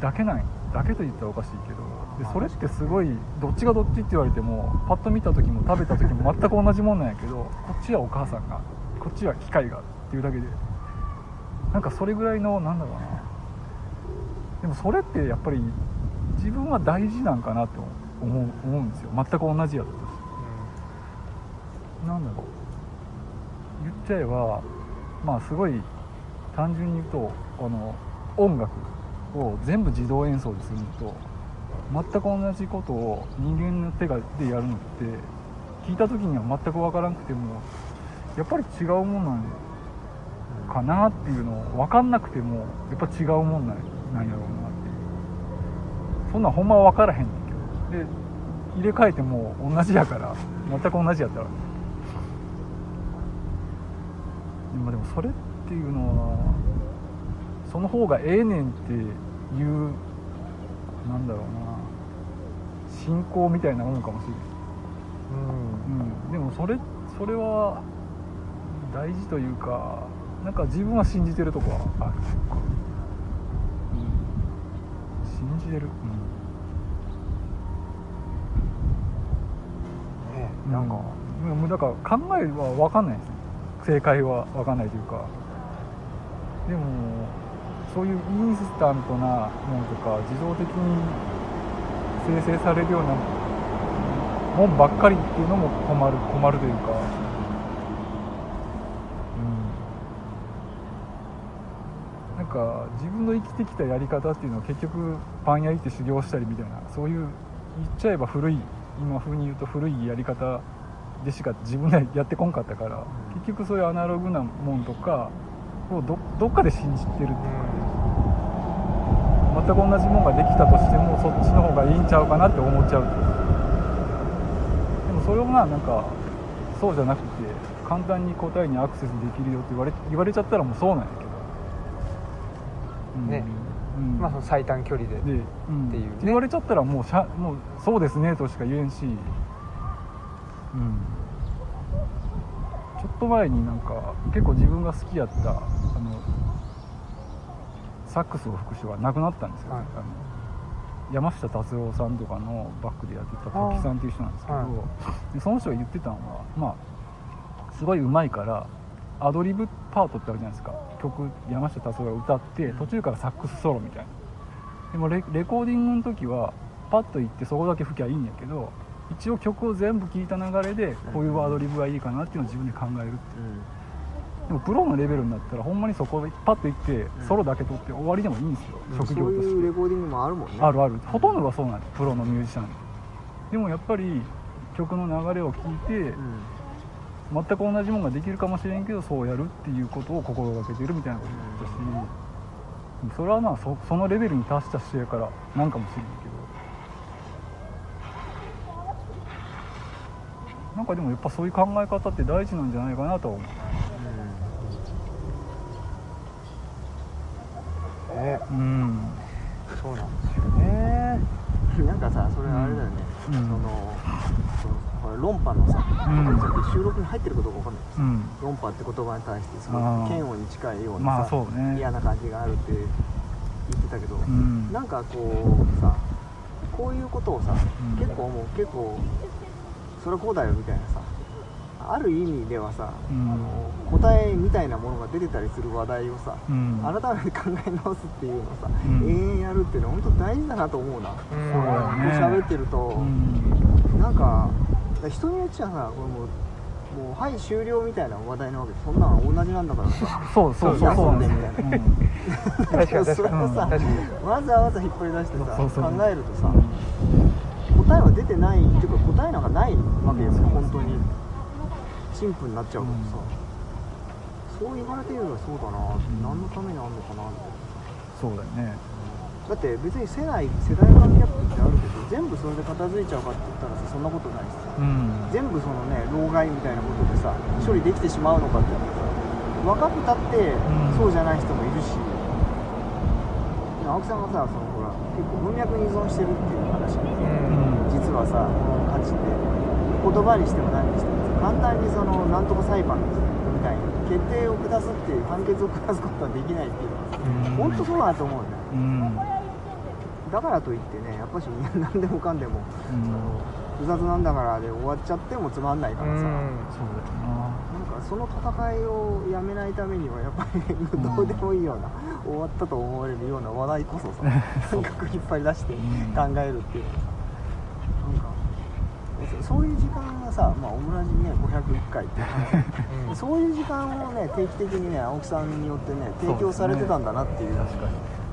だけないだけと言ったらおかしいけどでそれってすごいどっちがどっちって言われてもパッと見た時も食べた時も全く同じもんなんやけどこっちはお母さんがこっちは機械がっていうだけで。なんかそれぐらいのなんだろうな。でもそれってやっぱり自分は大事なんかなって思う思うんですよ。全く同じやったとしてなんだろう。言っちゃえばまあすごい単純に言うとこの音楽を全部自動演奏でするのと全く同じことを人間の手がでやるのって聞いた時には全く分からなくてもやっぱり違うもんなんかなっていうのを分かんなくてもやっぱ違うもんなんなんやろうなって。いうそんなんほんま分からへんねんけど。で入れ替えても同じやから全く同じやったらでもでもそれっていうのはその方がええねんっていうなんだろうな。信仰みたいなもんかもしれない、うん、でもそれそれは大事というかなんか自分は信じてるとこはある、うん、信じてる、ねうん、なんか、うん。もうだから考えは分かんないですね。正解は分かんないというか。でもそういうインスタントなものとか自動的に生成されるようなもんばっかりっていうのも困る困るというか。うん。なんか自分の生きてきたやり方っていうのは結局パン屋行って修行したりみたいなそういう言っちゃえば古い今風に言うと古いやり方でしか自分でやってこんかったから結局そういうアナログなもんとかをどどっかで信じてるっていうか。全く同じものができたとしてもそっちの方がいいんちゃうかなって思っちゃうでもそれをまあなんかそうじゃなくて簡単に答えにアクセスできるよって言われ言われちゃったらもうそうなんやけど、うんね。うん。まあその最短距離でで、うんっていうね。言われちゃったらもうしゃもうそうですねとしか言えんし、うん、ちょっと前になんか結構自分が好きやったあのサックスを吹く人が亡くなったんですよ、はい。山下達郎さんとかのバックでやってた時さんっていう人なんですけど、はでその人が言ってたのはまあすごいうまいからアドリブパートってあるじゃないですか。曲山下達郎が歌って途中からサックスソロみたいな。でもレレコーディングの時はパッと行ってそこだけ吹きゃいいんやけど一応曲を全部聴いた流れでこういうアドリブがいいかなっていうのを自分で考えるっていうでもプロのレベルになったらほんまにそこでパッと行ってソロだけ取って終わりでもいいんですよ、職そう業として。いうレコーディングもあるもんね。あるある。ほとんどがそうなんですプロのミュージシャン。でもやっぱり曲の流れを聞いてうん。全く同じものができるかもしれんけどそうやるっていうことを心がけてるみたいなことだったし、でもそれはまあそそのレベルに達した人やからなんかもしれんけど。なんかでもやっぱそういう考え方って大事なんじゃないかなとは思うね。うん。そうなんですよね。う んなんかさそれあれだよね、うん。そのそのこれ論破のさ、うん。収録に入ってるかどうかわかんないです。うん。論破って言葉に対してすごい嫌悪に近いようまあなさ、そうね。嫌な感じがあるって言ってたけど、うん。なんかこうさこういうことをさ、うん。結構もう結構それはこうだよみたいなさある意味ではさ、うん。あの答えみたいなものが出てたりする話題をさ、うん。改めて考え直すっていうのをさ、うん。永遠やるっていうのは本当大事だなと思うな、うんそうだよね。喋ってると、うん。なんか人によっちゃさこれもうもうはい終了みたいな話題なわけ。でそんなの同じなんだからさ。そうそうそうそうそうそう それをさ、確かにわざわざ引っ張り出してさ考えるとさ、答えは出てないっていうか答えなんかないわけよ、うん。本当にシンプルになっちゃうからさ、そう言われてみればそうだなうん。何のためにあんのかなみたいそうだよね。なだって別に世代世代間ギャップってあるけど全部それで片付いちゃうかって言ったらさそんなことないしさ。うん。全部そのね老害みたいなことでさ処理できてしまうのかって言ったらさ若くたってん。そうじゃない人もいるし、青木さんがさそのほら結構文脈に依存してるっていう話でうん。実はさこの価値って言葉にしても何にしても。さ簡単にそのなんとか裁判ですみたいに決定を下すっていう判決を下すことはできないっていうのはさうん。本当そうだなと思うんだようん。だからといってねやっぱし何でもかんでもうん。複雑なんだからで終わっちゃってもつまんないからさ、そうだよな。なんかその戦いをやめないためにはやっぱりどうでもいいような、終わったと思われるような話題こそさ 感覚引っ張り出して考うんえるっていうのは。さそそういう時間がさ、まあ、オムラジね501回って。いうそういう時間をね定期的にね青木さんによってね提供されてたんだなっていう。確かに。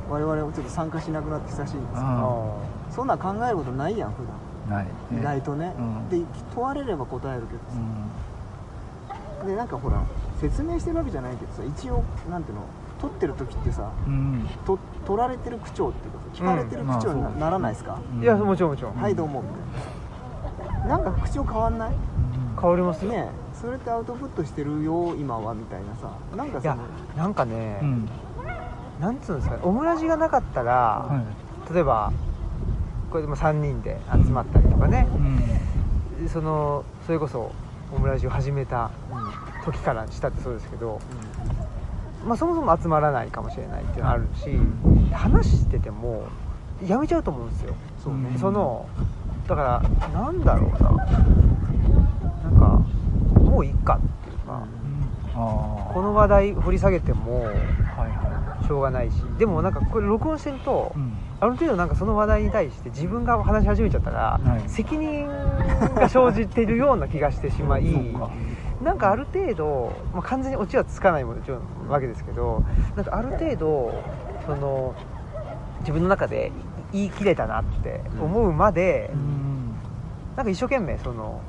我々もちょっと参加しなくなって久しいんですけど。あそんなん考えることないやん普段。ない。意外とね、うん。で問われれば答えるけどさ、うでなんかほら説明してるわけじゃないけどさ一応なんていうの撮ってる時ってさんうん。と撮られてる口調っていうかさ聞かれてる口調にな,、うん。まあそうならないですか、うん。いやもちろんもちろん。はいどうもみたいななんか口調変わんない？変わりますよ。ねえ。それってアウトプットしてるよ今はみたいなさ。なんかいやなんかね、うん。なんつうんですかね。オムラジがなかったら、はい。例えばこれでも3人で集まったりとかね、うん。そのそれこそオムラジを始めた時からしたってそうですけど、まあ、そもそも集まらないかもしれないっていうのはあるし、話しててもやめちゃうと思うんですよ、そうね、うんそのだからなんだろうな。なんかもういいかっていうか、ああこの話題掘り下げてもはいはしょうがないしでもなんかこれ録音してると、いうん。ある程度なんかその話題に対して自分が話し始めちゃったら、はい。責任が生じてるような気がしてしまい なんかある程度、まあ、完全にオチはつかないもちろんわけですけどなんかある程度その自分の中で言い切れたなって思うまで、うん。なんか一生懸命その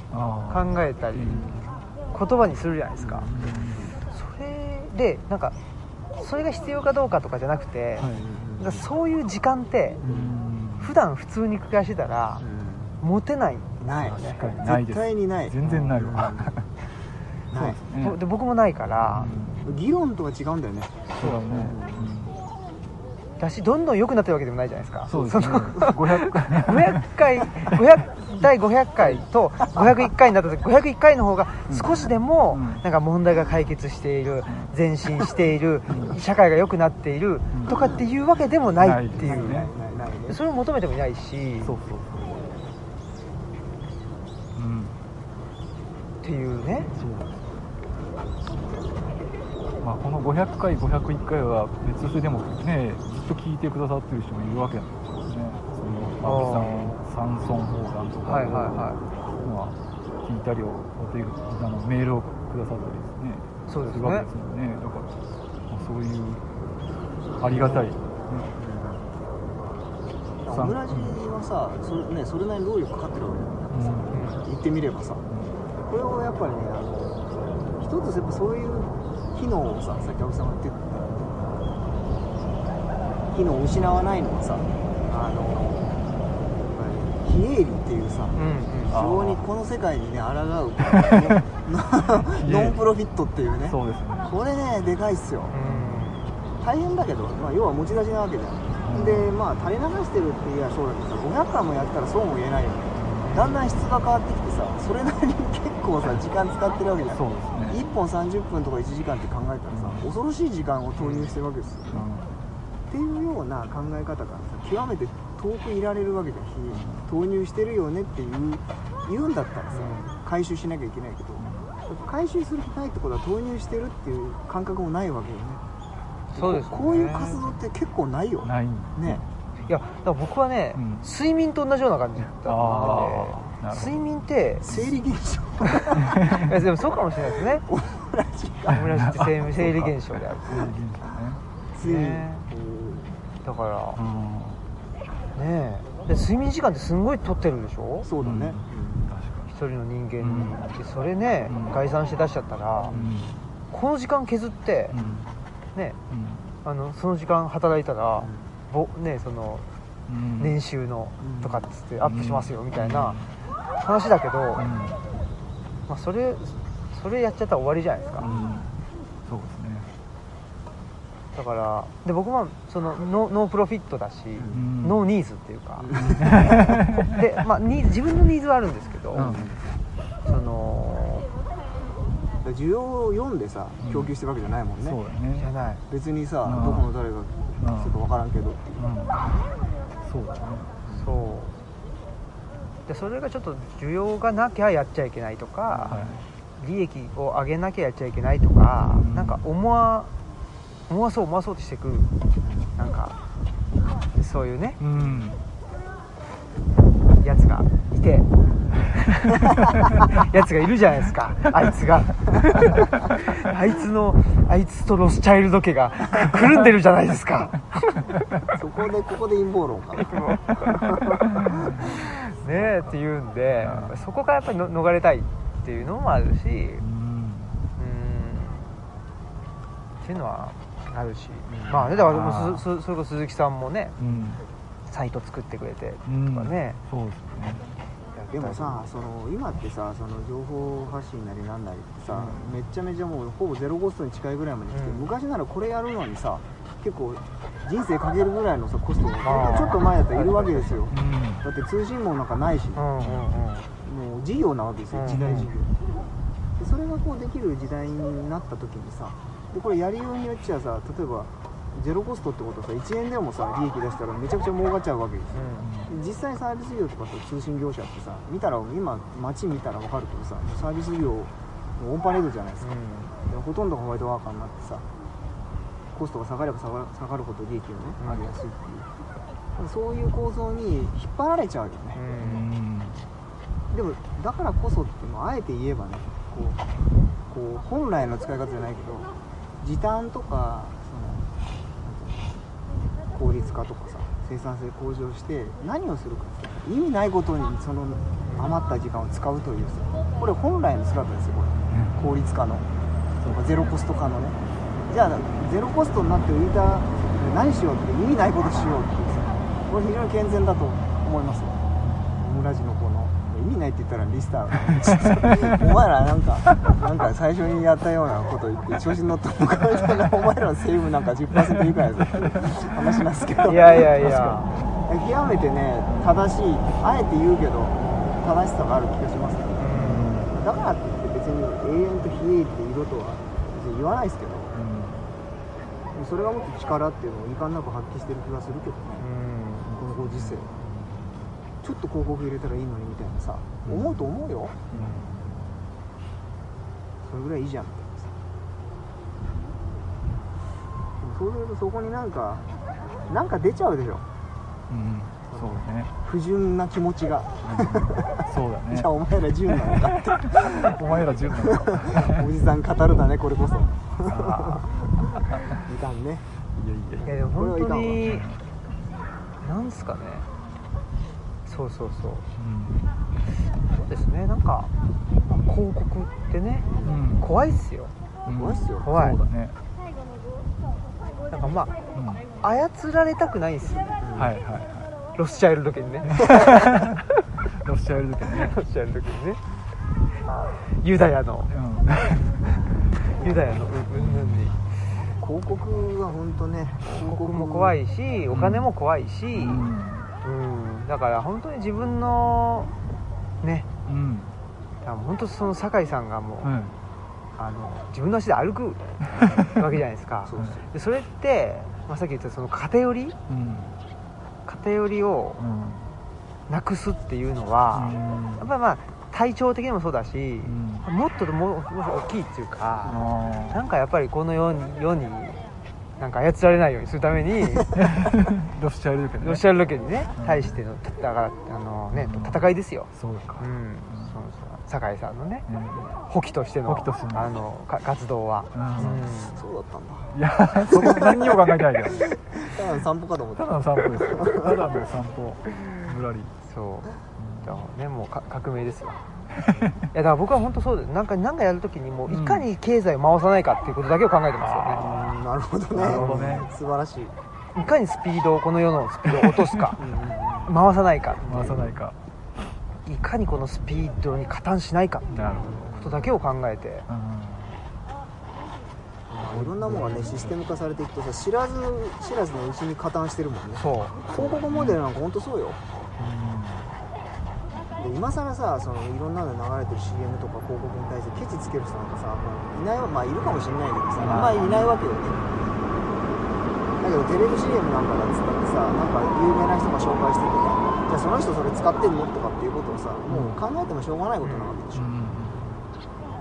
考えたり言葉にするじゃないですか、それでなんかそれが必要かどうかとかじゃなくて、はい。そういう時間ってうん。普段普通に暮らしてたら持てない。ない確かにないです。絶対にない。全然ないわ。ないですね。で僕もないから、議論とは違うんだよね。そうだねだしどんどん良くなってるわけでもないじゃないですか。そうですね。の500回。500回500第500回と501回になった時501回の方が少しでもうん。なんか問題が解決している前進している社会が良くなっているとかっていうわけでもないっていう。ないですね。ないないね。それを求めてもいないし。そうそうそう。うん。っていうねまあ、この500回501回は別数でもねずっと聞いてくださってる人もいるわけなんですよね。そのマキさん山村砲弾とかを、はいはいはまあ、聞いたりをあのメールをくださったりですね。そうですね。るわけですもんね。だから、まあ、そういうありがたい、ね。オムラジはさそれ,、ね、それなりに労力かかってるわけだようん。言ってみればさ。これをやっぱりねあの一つやっぱそういう機能をささっき青木さんが言ってた機能を失わないのはさあの非営利っていうさうん非常にこの世界にね抗う ノンプロフィットっていうねそうですね。これねでかいっすよ。う大変だけど、まあ、要は持ち出しなわけじゃん、うんでまあ垂れ流してるって言えばそうだけどさ500回もやったらそうも言えないよね。だんだん質が変わってきてさそれなりに結構さ時間使ってるわけじゃんそうですね1本30分とか1時間って考えたらさ、恐ろしい時間を投入してるわけですよ、っていうような考え方からさ極めて遠くいられるわけじゃん。非投入してるよねっていう言うんだったらさ回収しなきゃいけないけど回収する気ないってことは投入してるっていう感覚もないわけよね。そうですね。ここういう活動って結構ないようんないんね。んいやだから僕はね、うん。睡眠と同じような感じだったあので睡眠って生理現象でもそうかもしれないですね。オムラジオムラジって生生理現象であるそういう。現睡眠、ねだから象ねねえ。で睡眠時間ってすんごい取ってるでしょ？うんそうだね、うん。確か一人の人間に、でそれね、うん。概算して出しちゃったら、にこの時間削ってねあのその時間働いたら、ぼねそのうん。年収のうんとかっつってアップしますよみたいな話だけど、うんまあ、それそれやっちゃったら終わりじゃないですか、うん。そうですね。だからで僕もそのノノープロフィットだし、ん。ノーニーズっていうか、で、まあ、ニーズ自分のニーズはあるんですけど、うん。その需要を読んでさうん供給してるわけじゃないもんね、そうだね。じゃない。別にさ、うん。どこの誰がちょっと分からんけど、うん。そうだね。そうでそれがちょっと需要がなきゃやっちゃいけないとか、はい。利益を上げなきゃやっちゃいけないとか、うん。なんか思わ思わそう思わそうとしてくなんかそういうね。うん。やつがいて。やつがいるじゃないですか。あいつが。あいつのあいつとロスチャイルド家がくるんでるじゃないですか。そこでここで陰謀論か ねえっていうんでうんそこからやっぱりの逃れたいっていうのもあるしうん。うんっていうのはあるし、まあねだからそれこそ鈴木さんもねうん。サイト作ってくれてうんとかね、そうですね。でもさその今ってさその情報発信なりなんなりってさ、うん。めっちゃめちゃもうほぼゼロコストに近いぐらいまで来て、うん。昔ならこれやるのにさ結構人生かけるぐらいのさコストがちょっと前だったらいるわけですよ。うん。だって通信網なんかないし、うんうんうん。もう事業なわけですようん。時代事業、でそれがこうできる時代になった時にさでこれやりようによっちゃさ例えばゼロコストってことはさ1円でもさ利益出したらめちゃくちゃ儲かっちゃうわけですよ。で実際サービス業とかさ通信業者ってさ見たら今街見たら分かるけどさサービス業オンパレードじゃないですか、でほとんどがホワイトワーカーになってさコストが下がれば下が下がるほど利益がね、うん。上げやすいっていう。そういう構造に引っ張られちゃうよね、うん。うんでもだからこそっていうのはあえて言えばねこうこう本来の使い方じゃないけど時短とかその効率化とかさ生産性向上して何をするかって意味ないことにその余った時間を使うというさこれ本来の姿ですよこれ。効率化の。とかゼロコスト化のねじゃあゼロコストになって浮いた何しようって意味ないことしようってこれ非常に健全だと思いますよ。村地のこの意味ないって言ったらリスター。お前らなんかなんか最初にやったようなこと言って調子に乗ったのかみたいなお前らのセーブなんか10%以下やぞって話なんですけど。いやいやいや。極めてね正しいあえて言うけど正しさがある気がしますね。だからって言って別に永遠と冷えって色とは別に言わないですけどそれがもっと力っていうのを遺憾なく発揮してる気がするけどね。このご時世。ちょっと広告入れたらいいのにみたいなさ思うと思うよ。それぐらいいいじゃんみたいなさ。でもそうするとそこになんかなんか出ちゃうでしょ。うん、うん、そうね、不純な気持ちが。うん。そうだね。じゃあお前ら純なのかって。お前ら純なのか おじさん語るだねこれこそかんねーいや。いやいやでも本当になんすかね。そうそうそう。うん。そうですね。なんか広告ってねうん。怖いっすよ。うん。怖いっすよ。怖い。そうだね、なんかまうん、はあ操られたくないんですよね。いはいはい。ロスチャイルド家にね。ロスチャイルド家ね。ロスチャイルド家にね。ユダヤの。うん。ユダヤのうんうんうんに広告は本当ね広告も怖いしお金も怖いし、うん。うん、だから本当に自分のねうん。本当その酒井さんがもう、うんあの自分の足で歩く わけじゃないですか。そでそれって、まあ、さっき言ったその偏りうん。偏りをうん。なくすっていうのは、やっぱりまあ体調的にもそうだしう、ん。もっとももも大きいっていうか、あなんかやっぱりこの世に世になんか操られないようにするためにーロスチャイルド家ねロシアロケにねうん。対してのだからあのね戦いですよ。そうか。うん。そうそう。酒井さんのねうん。補給としての補給としての。あのか活動は、うん。うん。そうだったんだ。いやそこ何にも考えてないけどただの散歩かと思った。ただの散歩ですよ。ただの散歩。ぶらり。そうねもうか革命ですよ。いやだから僕は本当そうですなんかなんかやるときにもういかに経済を回さないかっていうことだけを考えてますよね、うんなるほどね。なるほどね。素晴らしい。いかにスピードをこの世のスピードを落とすか。うん回さないか回さないか。いかにこのスピードに加担しないか。ってなることだけを考えて。いろんなものがねシステム化されていくとさ知らず知らずのうちに加担してるもんね。そう。広告モデルなんか本当そうよ。で今更さそのいろんなの流れてる CM とか広告に対してケチつける人なんかさもういないわまあいるかもしれないけどさあんまりいないわけよね。だけどテレビ CM なんかだっつったってさなんか有名な人が紹介しててねじゃあその人それ使ってんのとかっていうことをさもう考えてもしょうがないことなわけでしょ、うん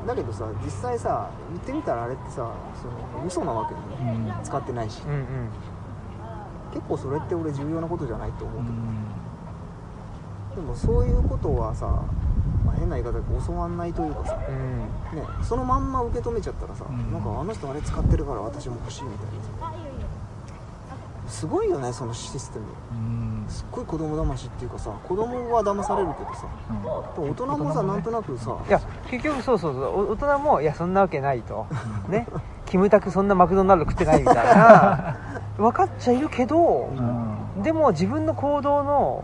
だけどさ実際さ言ってみたらあれってさその嘘なわけでね。うん使ってないし。うんうん。結構それって俺重要なことじゃないと思ううけど、んでもそういうことはさ、まあ、変な言い方で教わんないというかさ、うん。ね、そのまんま受け止めちゃったらさ、うん。なんかあの人あれ使ってるから私も欲しいみたいなさ。すごいよねそのシステム。うん。すっごい子供騙しっていうかさ子供は騙されるけどさ大人もさなんとなくさいや結局そうそうそう。お大人もいやそんなわけないと。ね。キムタクそんなマクドナルド食ってないみたいな。分かっちゃいるけどうん。でも自分の行動の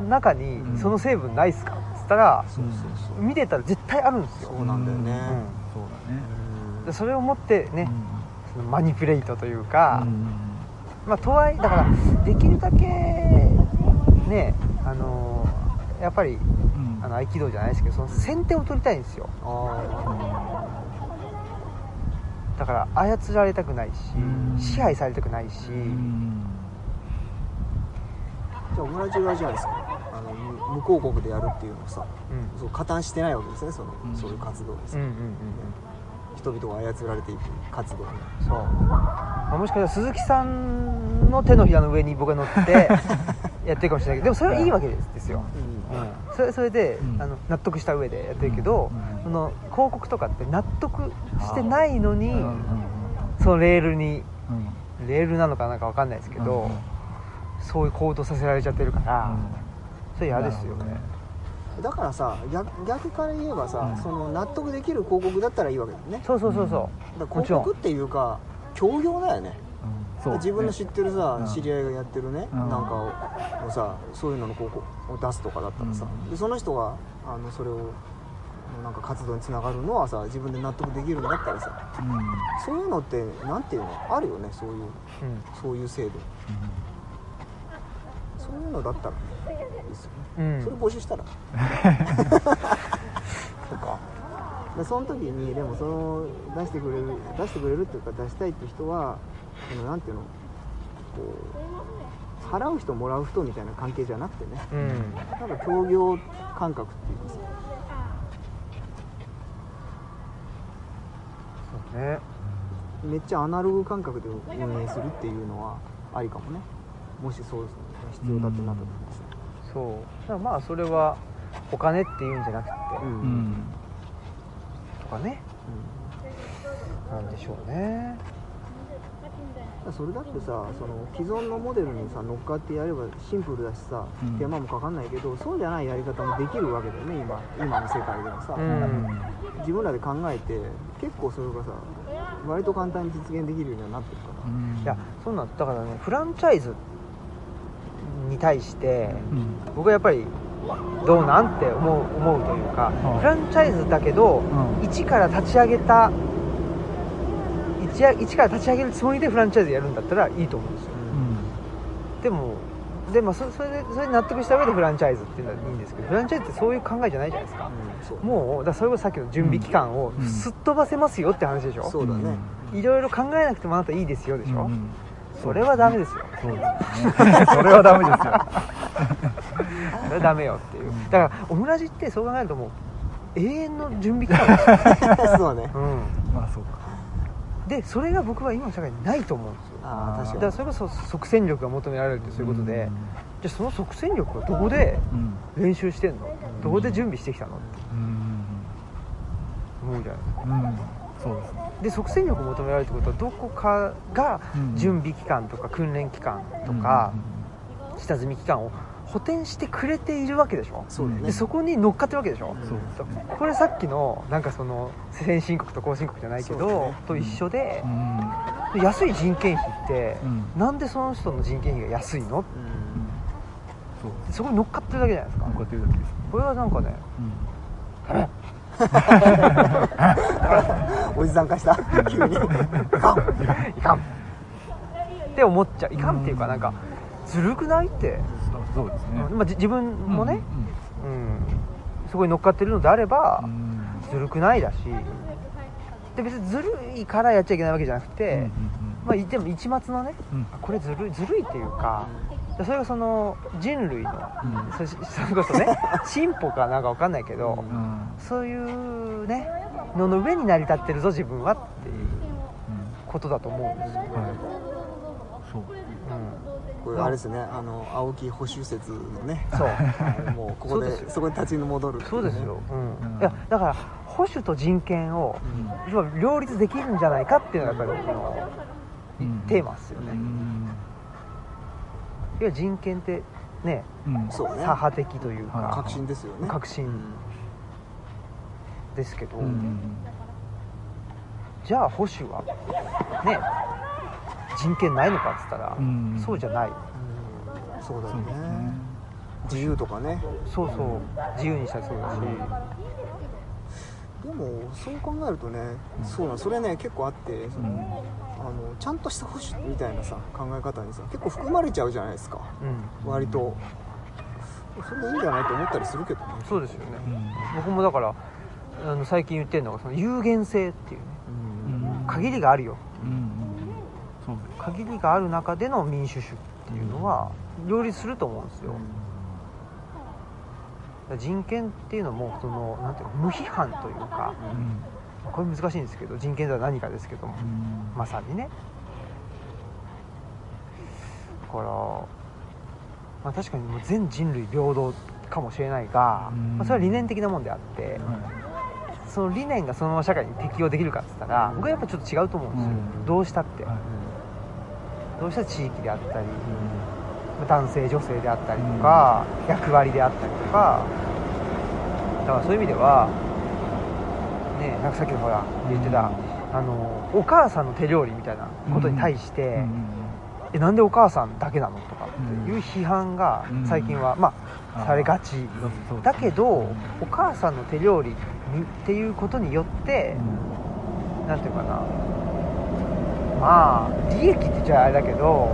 中にうん。その成分ないっすかっつったらそうそうそう。見てたら絶対あるんですよ。そうなんだよね、そうだね。うんでそれを持ってね、そのマニピュレートといううか、んまあとはいえだからできるだけねあのやっぱりうん。あの合気道じゃないですけどその先手を取りたいんですよ。あだから操られたくないしうん。支配されたくないし、うん。ーじゃあ同じ裏じゃないですか？あの無無広告でやるっていうのをさうん。そう加担してないわけですねその、うん。そういう活動です、うんうんうん人々が操られていく活動に。うんそう、まあもしかしたら鈴木さんの手のひらの上に僕が乗って やってるかもしれないけどでもそれはいいわけですですよ、うん、それそれで、うん。あの納得した上でやってるけど、うんその広告とかって納得してないのに、うんうんそのレールにうん。レールなのかなんかわかんないですけど、うんそういう行動させられちゃってるから、それ嫌ですよね。だからさ逆逆から言えばさ、うん。その納得できる広告だったらいいわけだよね。そうそうそうそだからもちろん。広告っていうか協業だよね。自分の知ってるさ、うん。知り合いがやってるね、うん。なんかををさそういうのの広告を出すとかだったらさ、うん。でその人があのそれをなんか活動につながるのはさ自分で納得できるんだったらさうん。うんそういうのってなんていうの？あるよねそういううん。そういう制度そういうのだったらいいですよね、うん。それ募集したら。そうか。でその時にでもその出してくれる出してくれるっていうか出したいっていう人はそのなんていうのこう払う人もらう人みたいな関係じゃなくてね。うん。ただ協業感覚っていうか。さそうね。めっちゃアナログ感覚で運営するっていうのはありかもねもしそう必要だってなった時にさそう。だからまあそれはお金っていうんじゃなくて、うん。ううんんとかね。なんでしょうね。それだってさその既存のモデルにさ乗っかってやればシンプルだしさ、うん。手間もかかんないけどそうじゃないやり方もできるわけだよね今。今の世界ではさ、うん。自分らで考えて結構それがさ割と簡単に実現できるようにはなってるから、うん。いやそうなんだからねフランチャイズに対してうん。僕はやっぱりどうなんて思う思うというか、うん。フランチャイズだけど、うん。一から立ち上げた一や一から立ち上げるつもりでフランチャイズやるんだったらいいと思うんですよ。でもでもそそれでそれで納得した上でフランチャイズっていうのはいいんですけどフランチャイズってそういう考えじゃないじゃないですか、うん。もうだからそれこそさっきの準備期間をうん。すっ飛ばせますよって話でしょ、そうだね、いろいろ考えなくてもあなたいいですよでしょ、うんそれはダメですよ。そうですね。それはダメですよ。それはダメよっていう。うん。だからオムラジってそう考えるともう永遠の準備期間ですよ、そうね。うん、まあそうか。でそれが僕は今の社会にないと思うんですよ。ああ確かに。だからそれこそ即戦力が求められるってそういうことで、じゃあその即戦力はどこでうん。練習してんの？どこで準備してきたの？ってうん。思うじゃないですか。うんうん。そうですねで即戦力を求められるってことはどこかがうん。準備期間とか訓練期間とか下積み期間を補填してくれているわけでしょ？そね。でそこに乗っかってるわけでしょ？う。これさっきのなんかその先進国と後進国じゃないけど、ね。と一緒でう、ん。安い人件費って、うん。なんでその人の人件費が安いの？うん。そこに乗っかってるだけじゃないですか。こうやってるだけです。ねこれはなんかねうん おじさん化した。急に。いかん。って思っちゃう。いかんっていうかなんかずるくないって、そうですね。まあ、じ自分もね、ううんそこに乗っかってるのであればん、うん。ずるくないだし。で別にずるいからやっちゃいけないわけじゃなくて、うんまあ、でも一末のねこれずるいずるいっていうかそれがその人類のうん。そそれこそね 進歩かなんかわかんないけど、うん。うんそういうねのの上に成り立ってるぞ自分はっていうことだと思うんですよ、うんはい。そう。これあれですねあの青木保守説のね。うん、そう。はい。もうここでそこに立ち戻るね。そうですよ、うん。うん。いやだから保守と人権を両立できるんじゃないかっていうのがやっぱりこの、うん。テーマですよね、うんいや人権ってねうん。そうね。左派的というか、はい革新ですよね。革新。ですけど、うんじゃあ保守はね人権ないのかっつったら、うんそうじゃない。うん。そうだよね。ね。自由とかね。そうそう。自由にしたらそうだし、でもそう考えるとねそうなのそれね結構あってそのうんあのちゃんとした保守みたいなさ考え方にさ結構含まれちゃうじゃないですか。うん。割と。それでいいんじゃないと思ったりするけどね。そうですよね、うん僕もだからあの最近言ってるのがその有限性っていうね。うん。限りがあるよ。うん。そう限りがある中での民主主義っていうのは両立すると思うんですよ、人権っていうのもそのなんていうの無批判というかうんこれ難しいんですけど人権とは何かですけども。うん。まさにね。だから、まあ、確かにもう全人類平等かもしれないが、うん。まあ、それは理念的なもんであって、はその理念がそのまま社会に適用できるかって言ったら僕はやっぱちょっと違うと思うんですよ、うん。どうしたって、どうしたら地域であったり、男性女性であったりとか、役割であったりとか。だからそういう意味ではねなんかさっきのほら言ってた、あのお母さんの手料理みたいなことに対して、うんえなんでお母さんだけなのとかっていう批判がうん。最近は、まあ、されがち、だけどお母さんの手料理にっていうことによって、なんていうかな。まあ利益って言っちゃあれだけど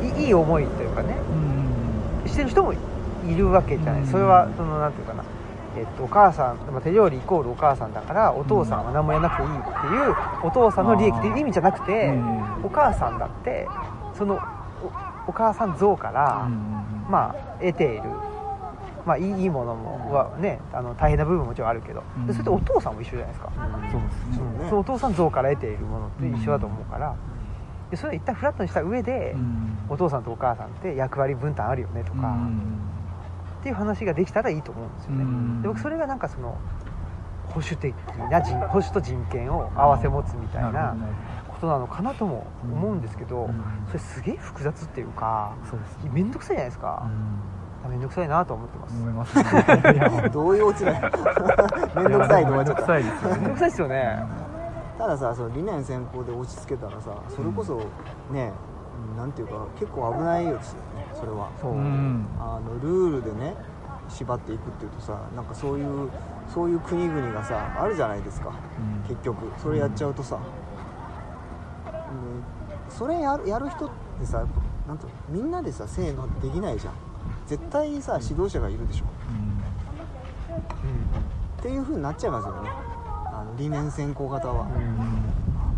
いいい思いというかね。うんしてる人もいるわけじゃない、うん。それはそのなんていうかな、えっと、お母さん、まあ、手料理イコールお母さんだからお父さんは何もやらなくていいっていうお父さんの利益っていう意味じゃなくて、うん。お母さんだってそのおお母さん像から、まあ得ているまあいいいいものもはねあの大変な部分ももちろんあるけど、それってお父さんも一緒じゃないですか、そうですね。ねそのお父さん像から得ているものって一緒だと思うから、でそれを一旦フラットにした上で、うん。お父さんとお母さんって役割分担あるよねとか、っていう話ができたらいいと思うんですよね、うん。で僕それがなんかその保守的な人保守と人権を併せ持つみたいなことなのかなとも思うんですけど、それすげえ複雑っていうか面倒くさいじゃないですか、面倒くさいなと思ってます、思います。ねいやどうい。うオチだよめんどくさいと思っちゃった。めんどくさいですよね。面倒くさいですよね、たださその理念先行で落ち着けたらさそれこそね、うん。なんていうか結構危ないよですよ。ねそれは。そう、うん。あのルールでね縛っていくっていうとさなんかそういうそういう国々がさあるじゃないですか。うん。結局。それやっちゃうとさ、うん、それやるやる人ってさなんていうのみんなでさせーのできないじゃん。絶対さ指導者がいるでしょ。っていう風になっちゃいますよね。あの理念先行型は、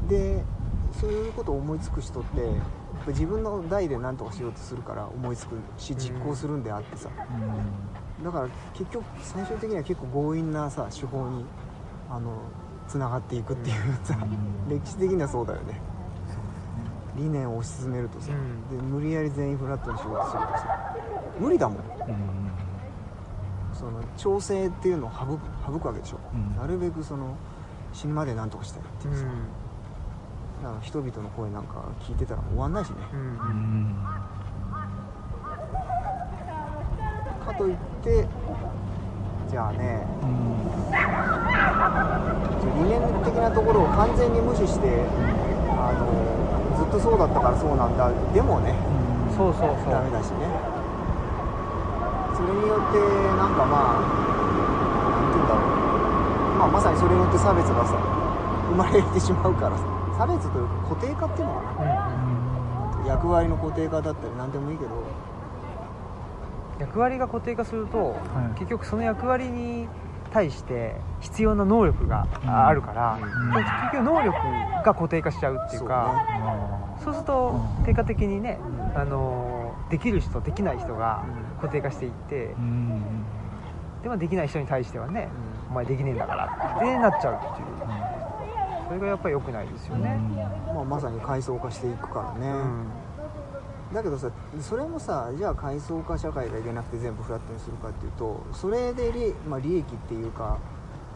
でそういうことを思いつく人って自分の代で何とかしようとするから思いつくし実行するんであってさ、だから結局最終的には結構強引なさ手法にあのつながっていくっていうさ、歴史的にはそうだよね。理念を推し進めるとさ、うん。で無理やり全員フラットにしようとするとさ無理だもん。その調整っていうのを省く省くわけでしょ、うん。なるべくその死ぬまで何とかしたいってういうさ、人々の声なんか聞いてたら終わんないしね、うん。かといってじゃあね理念的なところを完全に無視してあのずっとそうだったからそうなんだ。でもねそうそうそう。ダメだしね。それによってなんかまあなんて言うんだろう、まあ、まさにそれによって差別がさ生まれてしまうからさ差別というか固定化っていうのかな。役割の固定化だったり何でもいいけど。役割が固定化すると、い。結局その役割に対して必要な能力があるから、うん。結局能力が固定化しちゃうっていうかそう,、するとうん結果的にね、うんあのできる人できない人が固定化していって、でもできない人に対してはね、お前できねえんだからってなっちゃうっていうそれがやっぱり良くないですよね、まあ、まさに階層化していくからね、だけどさそれもさじゃあ階層化社会がいけなくて全部フラットにするかっていうとそれで利,、まあ、利益っていうか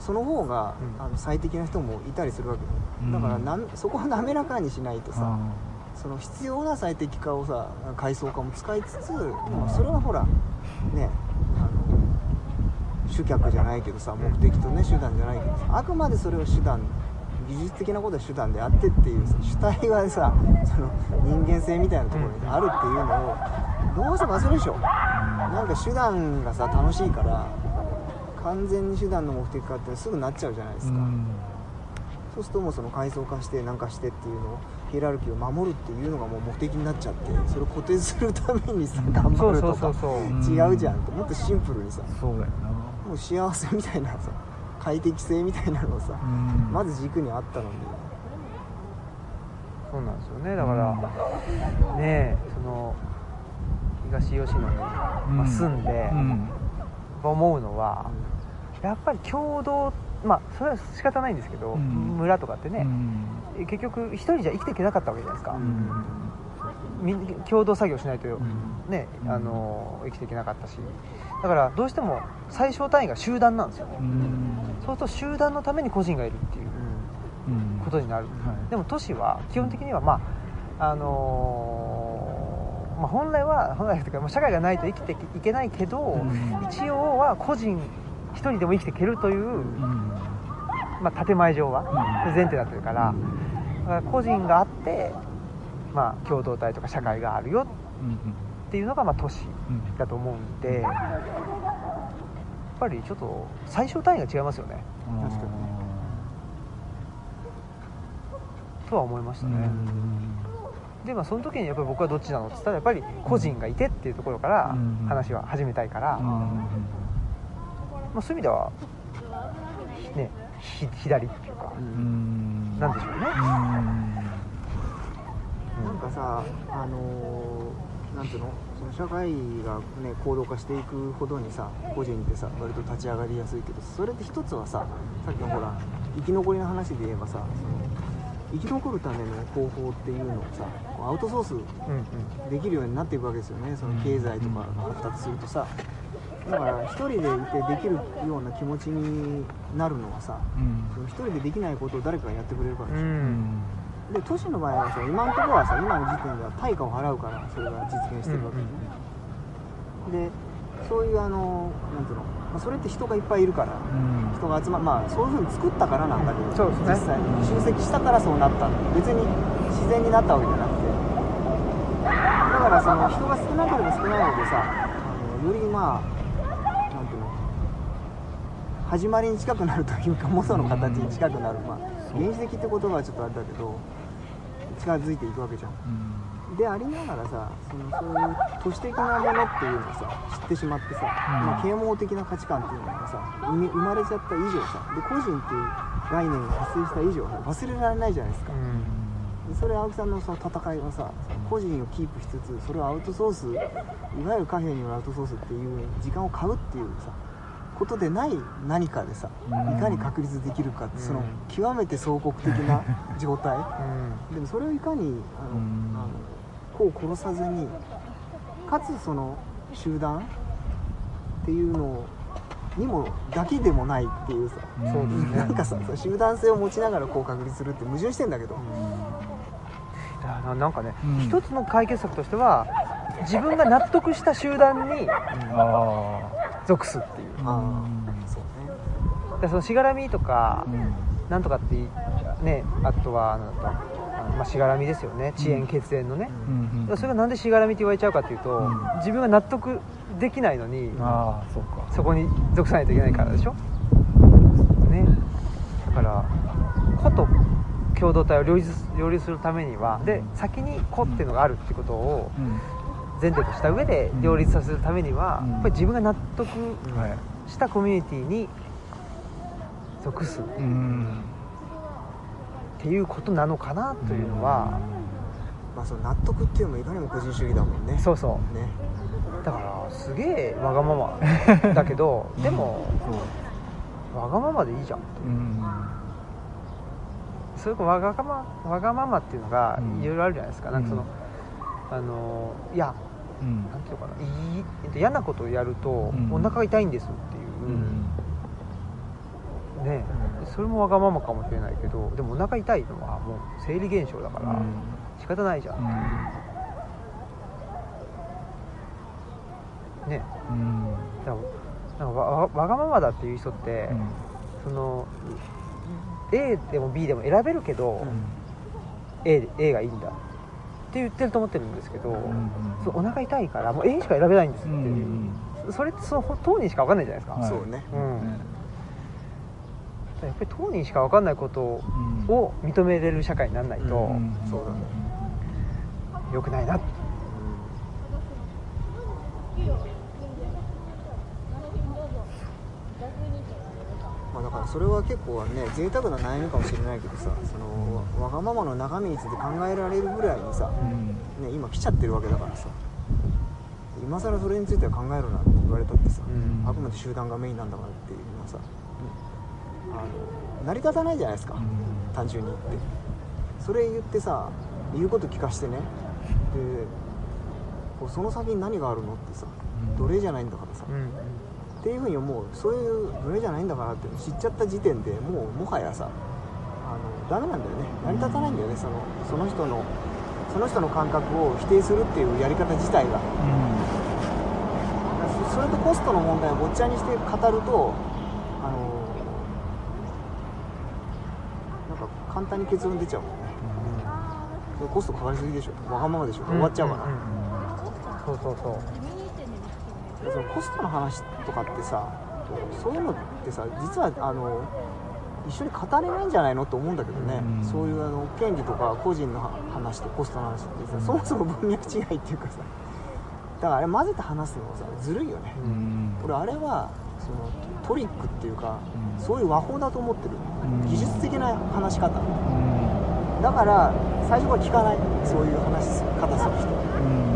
その方が、うん。あの最適な人もいたりするわけうん。だからなんそこを滑らかにしないとさ、その必要な最適化をさ階層化も使いつつ、まあそれはほらね主客じゃないけどさ目的とね手段じゃないけどさあくまでそれを手段技術的なことは手段であってっていうさ主体はさその人間性みたいなところにあるっていうのをどうしても忘れるでしょ。なんか手段がさ楽しいから完全に手段の目的化ってすぐなっちゃうじゃないですか、そうするともうその階層化してなんかしてっていうのをヒエラルキーを守るっていうのがもう目的になっちゃってそれを固定するためにさうん。頑張るとか違うじゃんってもっとシンプルにさ。そうだよな。もう幸せみたいなさ快適性みたいなのをさうん。まず軸にあったのに。そうなんですよね。だから、ねえその東吉野に、まあ、住んで、うん。思うのは、やっぱり共同まあそれは仕方ないんですけど、うん。村とかってね、うん。結局一人じゃ生きていけなかったわけじゃないですか、うん。み共同作業しないとうん。ね、あの生きていけなかったし。だからどうしても最小単位が集団なんですよね、うんそうすると集団のために個人がいるっていううん。ことになる、はい。でも都市は基本的にはまああのーまあ、本来は本来というかまあ社会がないと生きていけないけど、うん。一応は個人一人でも生きていけるという、うん。まあ、建前上はうん。前提になってるからだから個人があってまあ、共同体とか社会があるようんっていうのがまあ都市うんだと思うんでぱりちょっと最小単位が違いますよね。うん確かにね。とは思いましたうね、ん。でまあその時にやっぱり僕はどっちなのって言ったらやっぱり個人がいてっていうところからうん。話は始めたいから、うん。まあ、そういう意味ではねひ左っていうかなんでしょうね。なんかさあのーなんていうの？その社会がね高度化していくほどにさ個人ってさ割と立ち上がりやすいけどそれって一つはささっきのほら生き残りの話で言えばさその生き残るための方法っていうのをさこうアウトソースできるようになっていくわけですよね。その経済とかが発達するとさ。だから一人でいてできるような気持ちになるのはさうん。その一人でできないことを誰かがやってくれるからでしょ、うんで都市の場合はさ今のところはさ今の時点では対価を払うからそれが実現してるわけで、でそういうあのなんていうの、まあ、それって人がいっぱいいるからうん。人が集ままあそういうふうに作ったからなんだけど、ね。実際集積したからそうなった。別に自然になったわけじゃなくて。だからその人が少なければ少ないほどさあのよりまあなんていうの始まりに近くなるというか元の形に近くなる、まあ原始的って言葉はちょっとあれだけど近づいていくわけじゃん。うん。でありながらさそのそういう都市的なものっていうのをさ知ってしまってさ、まあ、啓蒙的な価値観っていうのがさ生まれちゃった以上さで個人っていう概念が発生した以上さ忘れられないじゃないですか、でそれ青木さんのその戦いはさ個人をキープしつつそれをアウトソースいわゆる貨幣によるアウトソースっていう時間を買うっていうさことでない何かでさうん。いかに確立できるかってそのうん極めて総国的な 状態。うん。でもそれをいかにあの、うん。あの個を殺さずにかつその集団っていうのにもだけでもないっていうさ、うねなんかさ集団性を持ちながらこう確立するって矛盾してんだけど、いやななんかね、うん。一つの解決策としては自分が納得した集団にあ属すっていう。あああそうね。でそのしがらみとかうん。なんとかっていねあとはなんだあのまあ、しがらみですよね。遅延血縁のね、うん。うん。それがなんでしがらみって言われちゃうかっていうと、うん。自分が納得できないのにああそうか。そこに属さないといけないからでしょ、ね。だから個と共同体を両立両立するためにはで先に個っていうのがあるっていうことをうん前提とした上で両立させるためには、うん。やっぱり自分が納得はい。したコミュニティに属すっうん。ていうことなのかなというのは、まあその納得っていうのもいかにも個人主義だもんね。そうそね。うだからすげえわがままだけど でもわがままでいいじゃんうん。それかわがままわがままっていうのがうん。いろいろあるじゃないですか、なんかそのうん。あのいやうん。なんていうのかな。い嫌なことをやるとうん。お腹が痛いんですってういう、ん。ね。それもわがままかもしれないけどでもお腹痛いのはもう生理現象だから仕方ないじゃん、ね。うん。だからわわわがままだっていう人って、うん。その A でも B でも選べるけど、うん。A, A がいいんだって言ってると思ってるんですけど、うんそうお腹痛いからもう A しか選べないんですって。ういう、んそれってその当人しか分かんないじゃないですか、はい。そうね。うん。やっぱり当人しか分かんないことうんを認めれる社会にならないとうんそうだね。良くないな。ってまあ、だからそれは結構ね贅沢な悩みかもしれないけどさそのわがままの中身について考えられるぐらいにさ、うん。ね、今来ちゃってるわけだからさ今更それについては考えろなんて言われたってさ、うん。あくまで集団がメインなんだからっていうのはさ、あの成り立たないじゃないですか、単純に言って。それ言ってさ言うこと聞かしてね。でこうその先に何があるのってさ奴隷じゃないんだからさ、うんっていうふうに思う。そういう奴隷じゃないんだからって知っちゃった時点でもうもはやさあのダメなんだよね。成り立たないんだよね。そのその人のその人の感覚を否定するっていうやり方自体が。そそれとコストの問題をごっちゃにして語るとあのなんか簡単に結論出ちゃうもんね。コストかかりすぎでしょ。わがままでしょ、終わっちゃうから、んん。そうそうそうそのコストの話とかってさそういうのってさ実はあの一緒に語れないんじゃないのと思うんだけどね、うん。そういうあの権利とか個人の話とコストの話ってさ、うん。そもそも文脈違いっていうかさ。だからあれ混ぜて話すのさずるいよね、うん。俺あれはそのトリックっていうか、うん。そういう和法だと思ってる、ん。技術的な話し方。うん。だから最初から聞かない。そういう話し方する人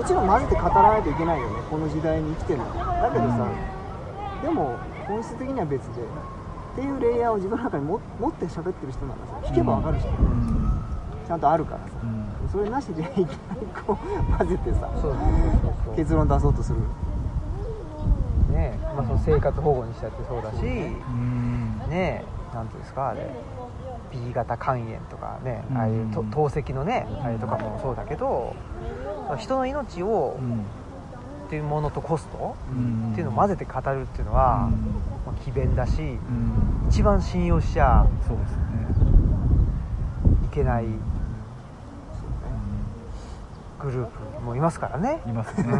もちろん混ぜて語らないといけないよねこの時代に生きてるの。だけどさ、でも本質的には別でっていうレイヤーを自分の中にも持って喋ってる人ならさ聞けばわかるじゃん、うん。ちゃんとあるからさ。うん。それなしでいきなりこう混ぜてさ結論出そうとする。ねまあ、その生活保護にしたってそうだし、うんねなんていうんですかあれ。B 型肝炎とかねうん。ああいうと透析のねあれとかもそうだけど人の命をうんっていうものとコストうん。っていうのを混ぜて語るっていうのは、まあ、詭弁だしうん。一番信用しちゃそうですね。いけないグループもいますからね。いますね。うん。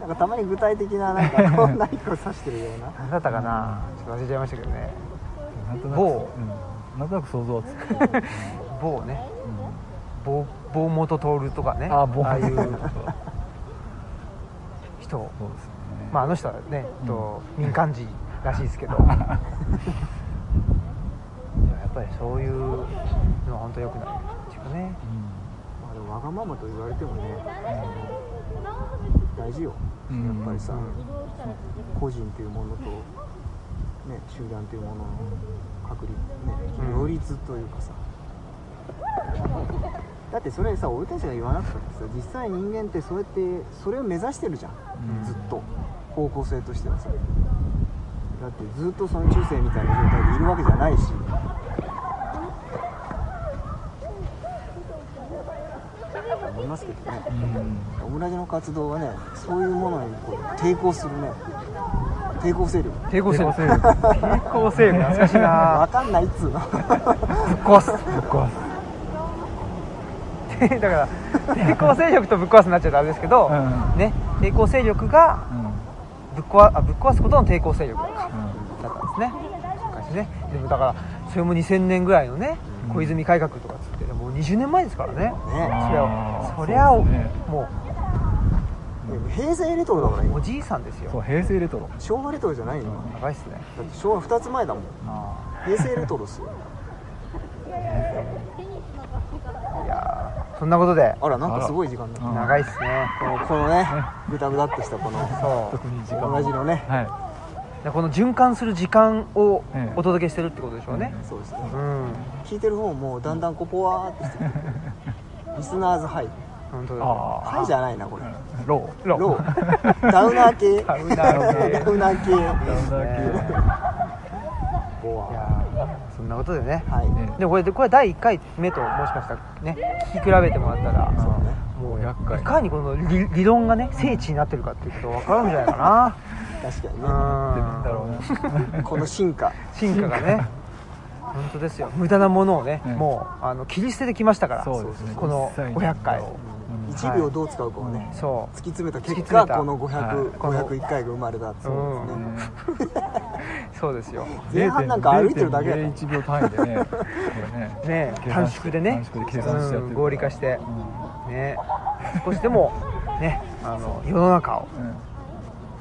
なんかたまに具体的ななんか こう何かを指してるような。何だったかな。ちょっと忘れちゃいましたけどね。なんとなく某。うん。なんとなく想像はつく。某ねう某某元徹とかね。んあ某ああいうそう人ですね。まああの人はね、うん。と民間人らしいですけど。でもやっぱりそういうのは本当良くないっていうかね。まあでもわがままと言われてもね大事よ。うん。やっぱりさ、うん。個人っていうものと、ね、集団っていうものの確立、ね、うん両立というかさ、だってそれさ俺たちが言わなくたってさ実際人間ってそうやってそれを目指してるじゃん、うん。ずっと。方向性としてはさ。だってずっとその中世みたいな状態でいるわけじゃないし。思いますけどね。うん。オムラジの活動はねそういうものにこう抵抗するね。抵抗勢力。抵抗勢力。抵抗勢力。懐かしいわなかんないっつうの。ぶっ壊す。ぶっ壊す だから抵抗勢力とぶっ壊すになっちゃうとあれですけど、うん。ね抵抗勢力がうん。ぶっ壊あぶっ壊すことの抵抗勢力だったうんですね。昔ね。でもだからそれも2000年ぐらいのねうん。小泉改革とかっつってもう20年前ですからね。ね。そりあゃー。そりゃね。も平成レトロだからおじいさんですよ。そう平成レトロ。昭和レトロじゃないよ。長いっすね。だって昭和2つ前だもん。あ平成レトロっすよ そんなことで。あらなんかすごい時間だ。長いっすね。このこのねグダグダっとしたこのそ特に時間同じのね。はい、この循環する時間をええ。お届けしてるってことでしょうね。そうですね。うん。聞いてる方もだんだんこうポワーってしてくる。リスナーズハイ。本当だ。あハイじゃないなこれ。ーロー。ロロー。ダウナー系。ダウナー系。ダウナー系。ダウナー系。ポワーなことでね。ーはい。ねでもこれでこれ第1回目ともしかした。らね。聞き比べてもらったらそうね。もう100回いかにこの理理論がね聖地になってるかっていうことが分かるんじゃないか 確かにね。だろうな この進化。進化がね。本当ですよ。無駄なものをね、ねもうあの切り捨ててきましたから。そうですね。この実際に500回。う。ん1秒どう使うかをねそ突き詰めた結果このはい。500この501回が生まれたそうですね。うそうですよ。前半なんか歩いてるだけだ0.01秒単位でねねね短縮でね。短縮で計算してやってるから。うん合理化して。うん。ね。少しでもねあの世の中を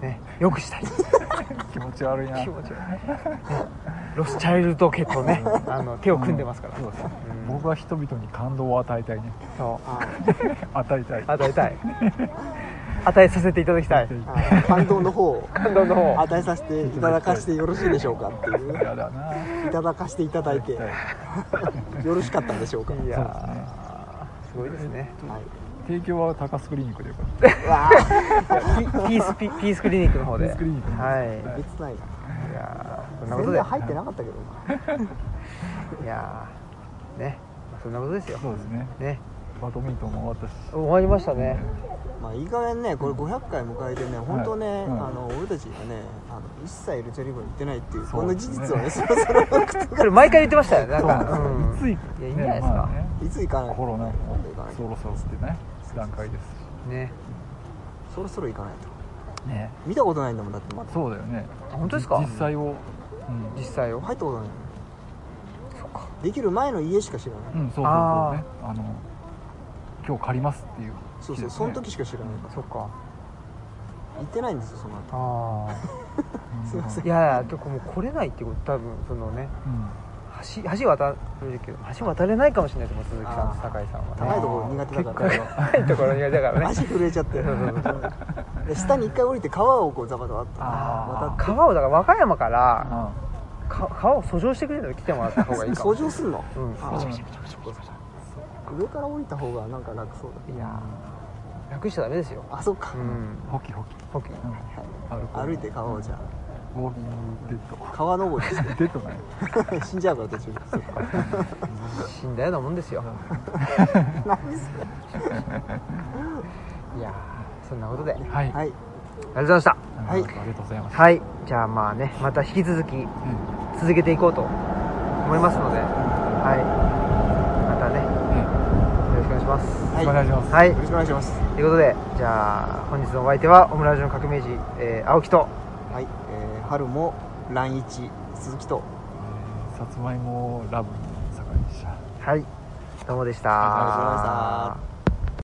うん。ね良くしたい。気持ち悪いな。気持ち悪い、ねロスチャイルド家とね。あの手を組んでますから、そうです。うん。僕は人々に感動を与えたいね。そう。あ与えたい。与えたい。与えさせていただきたい。あ感動の方を感動の方与えさせていただかしてよろしいでしょうかっていう。やだな。いただかしていただいて。よろしかったんでしょうか。いやねーすごいですね。はい。提供は高須クリニックでよかったピピースピピースクリニックの方で。ピースクリニックはい。ないそんなことで。全然入ってなかったけど。な いやーね。まあそんなことですよ。そうですね。ね。バドミントンも終わったし。終わりましたね。まあいい加減ねこれ500回迎えてね本当ね、うん。あの俺たちがねあの一切ルチャリブに行ってないっていうそう。この事実をね そろそろ送ってそれ毎回言ってましたよね。なんか。そうなんいついいやいいんじゃないですか。まあね。いつ行かないコロナそろそろってね段階ですね。そろそろ行かないと。ね。見たことないんだもんだってまだ。そうだよね。あ本当ですか？実際を実際を入ったことない。のそっか。できる前の家しか知らない、うん、うん、そうそうそうね。あの今日借りますっていう。そうそう、その時しか知らないから。そっか。行ってないんですよその後。あ すいません。あいやいやもう来れないってこと多分そのね。うん橋橋渡るけど橋渡れないかもしれないですもん鈴木さんと酒井さんはね。高いところ苦手だから。結高いところ苦手だから。ね足震えちゃってで下に一回降りて川をこうザバザバっと。渡って。川をだから和歌山からあか川を遡上してくれるの来てもらった方がいいかも。遡上すんの？うん。上から降りた方がなんか楽そうだいやー。楽しちゃダメですよ。あそっか、うん。ホキホキ、ホッキーうん、歩いて川をじゃウォーキングデッあ川登りしドデッドないて死んじゃうから途中。で死んだようなもんですよ。いやーそんなことで。ありがはい、はいとうございました。はい。ありがとうございます、はい。じゃあまあねまた引き続きうん。続けていこうと思いますので。はい。またね。よろしくお願いします。よろしくお願いします、はい。よろしくお願いします。ということでじゃあ本日のお相手はオムラジオの革命児、えー青木と春も乱一鈴木と。えーさつまいもラブの酒井でした。はいどうもでした。ありがとうございました